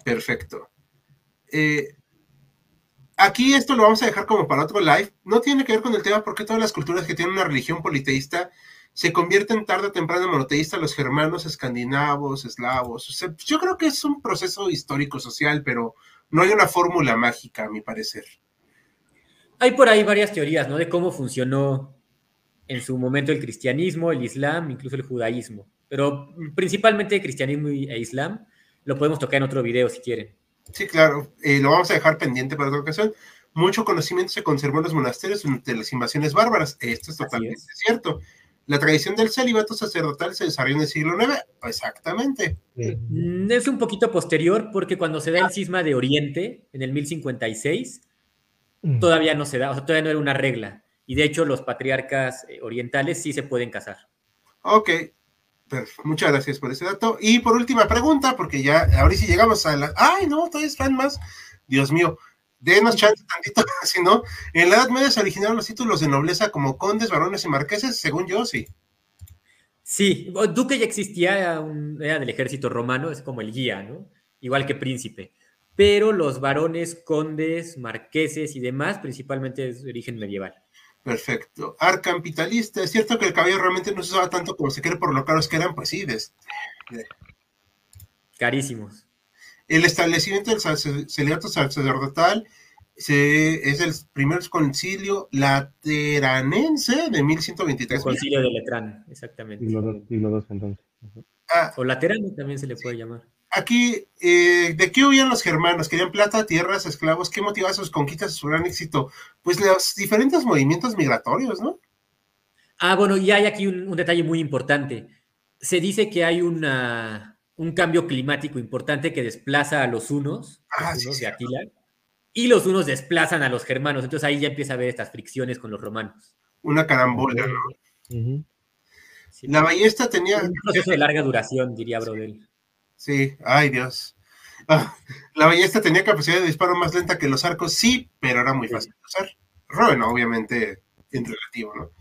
Perfecto. Eh, aquí esto lo vamos a dejar como para otro live. No tiene que ver con el tema porque todas las culturas que tienen una religión politeísta se convierten tarde o temprano en monoteístas, los germanos, escandinavos, eslavos. O sea, yo creo que es un proceso histórico-social, pero no hay una fórmula mágica, a mi parecer. Hay por ahí varias teorías, ¿no? De cómo funcionó en su momento el cristianismo, el islam, incluso el judaísmo. Pero principalmente el cristianismo e islam lo podemos tocar en otro video si quieren. Sí, claro. Eh, lo vamos a dejar pendiente para otra ocasión. Mucho conocimiento se conservó en los monasterios durante las invasiones bárbaras. Esto es totalmente es. cierto. La tradición del celibato sacerdotal se desarrolló en el siglo IX. Exactamente. Sí. Es un poquito posterior porque cuando se da el cisma de Oriente, en el 1056, mm. todavía no se da, o sea, todavía no era una regla. Y de hecho, los patriarcas eh, orientales sí se pueden casar. Ok, muchas gracias por ese dato. Y por última pregunta, porque ya ahora sí llegamos a la. ¡Ay, no! Todavía están más. Dios mío, denos chance tantito, si no. En la Edad Media se originaron los títulos de nobleza como condes, varones y marqueses, según yo, sí. Sí, duque ya existía, era, un, era del ejército romano, es como el guía, ¿no? Igual que príncipe. Pero los varones, condes, marqueses y demás, principalmente es de origen medieval. Perfecto. Arcampitalista, ¿es cierto que el cabello realmente no se usaba tanto como se cree por lo caros que eran? Pues sí, de. carísimos. El establecimiento del celibato sacerdotal se, es el primer concilio lateranense de 1123. El concilio de Letrán, exactamente. II, siglo II entonces. Ah, o laterano también se le puede sí. llamar. Aquí, eh, ¿de qué huían los germanos? ¿Querían plata, tierras, esclavos? ¿Qué motivaba sus conquistas, su gran éxito? Pues los diferentes movimientos migratorios, ¿no? Ah, bueno, y hay aquí un, un detalle muy importante. Se dice que hay una, un cambio climático importante que desplaza a los unos, Ah, los sí, unos sí. de Atila, y los unos desplazan a los germanos. Entonces ahí ya empieza a haber estas fricciones con los romanos. Una carambola, ¿no? Sí. La ballesta tenía... Un proceso de larga duración, diría Brodel. Sí, ay Dios. Ah, la ballesta tenía capacidad de disparo más lenta que los arcos, sí, pero era muy fácil de usar. Bueno, obviamente, en relativo, ¿no?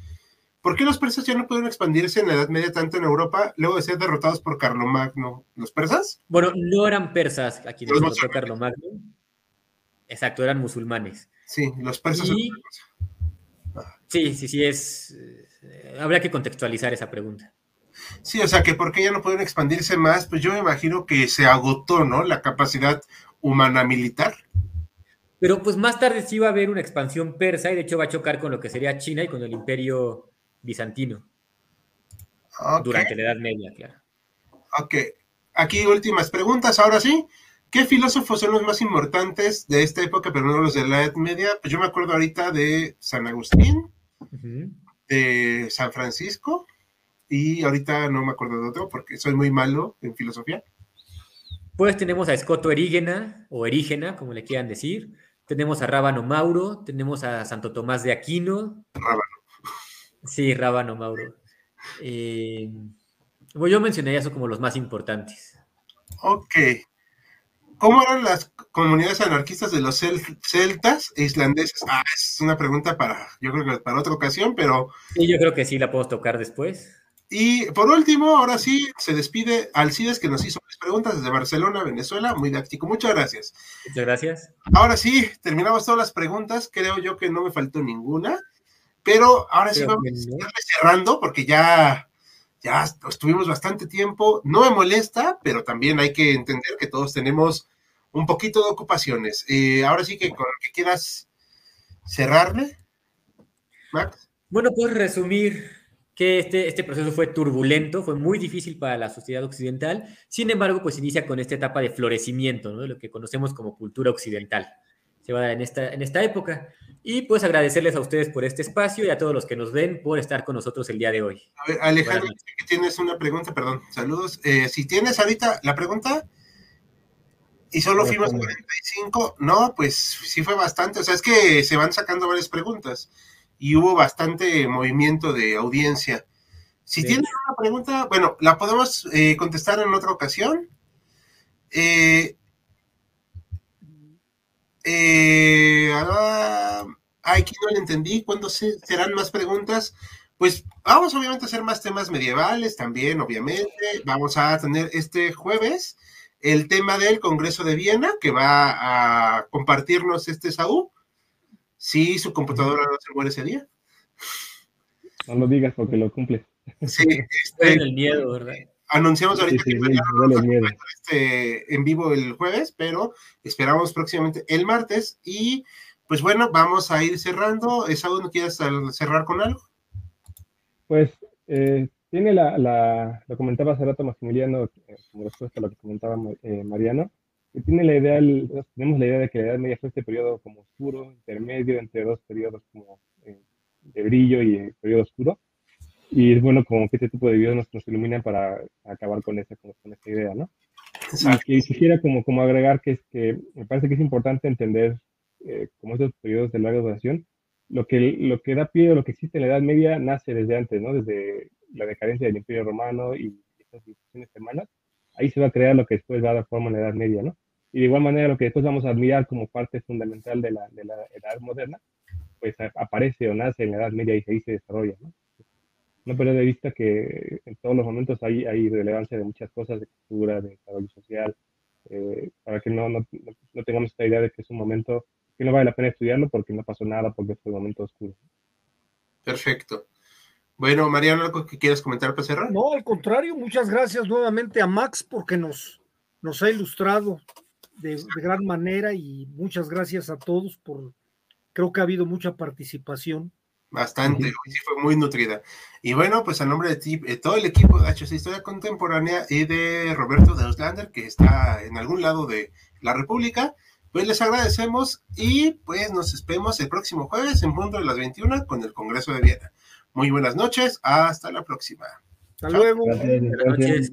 ¿Por qué los persas ya no pudieron expandirse en la Edad Media tanto en Europa luego de ser derrotados por Carlomagno? ¿Los persas? Bueno, no eran persas a quienes derrotó. Carlomagno. Exacto, eran musulmanes. Sí, los persas. Y- Sí, sí, sí, es... eh, habría que contextualizar esa pregunta. Sí, o sea, que porque ya no pueden expandirse más, pues yo me imagino que se agotó, ¿no? La capacidad humana militar. Pero pues más tarde sí va a haber una expansión persa y de hecho va a chocar con lo que sería China y con el imperio bizantino. Durante la Edad Media, claro. Ok. Aquí últimas preguntas, ahora sí. ¿Qué filósofos son los más importantes de esta época, pero no los de la Edad Media? Pues yo me acuerdo ahorita de San Agustín, de San Francisco, y ahorita no me acuerdo de otro porque soy muy malo en filosofía. Pues tenemos a Escoto Erígena, o Erígena, como le quieran decir. Tenemos a Rábano Mauro, tenemos a Santo Tomás de Aquino. Rábano. Sí, Rábano Mauro. Eh, yo mencionaría eso como los más importantes. Ok. ¿Cómo eran las comunidades anarquistas de los celtas e islandeses? Ah, es una pregunta para, yo creo que para otra ocasión, pero... Sí, yo creo que sí la podemos tocar después. Y por último, ahora sí, se despide Alcides que nos hizo las preguntas desde Barcelona, Venezuela, muy didáctico. Muchas gracias. Muchas gracias. Ahora sí, terminamos todas las preguntas. Creo yo que no me faltó ninguna, pero ahora sí vamos a ir cerrando porque ya, ya estuvimos bastante tiempo. No me molesta, pero también hay que entender que todos tenemos un poquito de ocupaciones. Eh, ahora sí que con lo que quieras cerrarle, Max. Bueno, puedes resumir que este, este proceso fue turbulento, fue muy difícil para la sociedad occidental, sin embargo, pues inicia con esta etapa de florecimiento, ¿no? de lo que conocemos como cultura occidental. Se va a dar en esta, en esta época. Y pues agradecerles a ustedes por este espacio y a todos los que nos ven por estar con nosotros el día de hoy. A ver, Alejandro, tienes una pregunta, perdón, saludos. Eh, si tienes ahorita la pregunta y solo fuimos 45, no, pues sí fue bastante, o sea, es que se van sacando varias preguntas y hubo bastante movimiento de audiencia. Si tienen una pregunta, bueno, la podemos eh, contestar en otra ocasión. Eh, eh, ah, aquí no le entendí. ¿Cuándo serán más preguntas? Pues vamos obviamente a hacer más temas medievales también, obviamente. Vamos a tener este jueves el tema del Congreso de Viena, que va a compartirnos este Saúl. Sí, su computadora no se muere ese día. No lo digas porque lo cumple. Sí, este, el miedo, ¿verdad? Anunciamos ahorita que este, en vivo el jueves, pero esperamos próximamente el martes. Y pues bueno, vamos a ir cerrando. ¿Es algo no quieres cerrar con algo? Pues eh, tiene la, la, lo comentaba hace rato Maximiliano, eh, como respuesta a lo que comentaba eh, Mariano, tiene la idea, tenemos la idea de que la Edad Media fue este periodo como oscuro, intermedio entre dos periodos como eh, de brillo y eh, periodo oscuro. Y es bueno como que este tipo de videos nos, nos iluminan para acabar con esa, con, esa idea, ¿no? Y, quisiera como, como agregar que es que me parece que es importante entender eh, como estos periodos de larga duración, lo que, lo que da pie a lo que existe en la Edad Media nace desde antes, ¿no? Desde la decadencia del Imperio Romano y estas instituciones hermanas, ahí se va a crear lo que después va a dar forma en la Edad Media, ¿no? Y de igual manera, lo que después vamos a admirar como parte fundamental de la, de la edad moderna, pues aparece o nace en la Edad Media y ahí se desarrolla. ¿no? no perder de vista que en todos los momentos hay, hay relevancia de muchas cosas, de cultura, de desarrollo social, eh, para que no, no, no, tengamos esta idea de que es un momento que no vale la pena estudiarlo porque no pasó nada, porque fue un momento oscuro. Perfecto. Bueno, Mariano, ¿algo que quieras comentar para cerrar? No, al contrario, muchas gracias nuevamente a Max porque nos, nos ha ilustrado de, gran manera y muchas gracias a todos por, creo que ha habido mucha participación. Bastante, sí fue muy nutrida. Y bueno, pues a nombre de ti, eh, todo el equipo de HC Historia Contemporánea y de Roberto de Auslander, que está en algún lado de la República, pues les agradecemos y pues nos esperemos el próximo jueves en punto de las 21 con el Congreso de Viena. Muy buenas noches, hasta la próxima. Hasta luego. Buenas noches.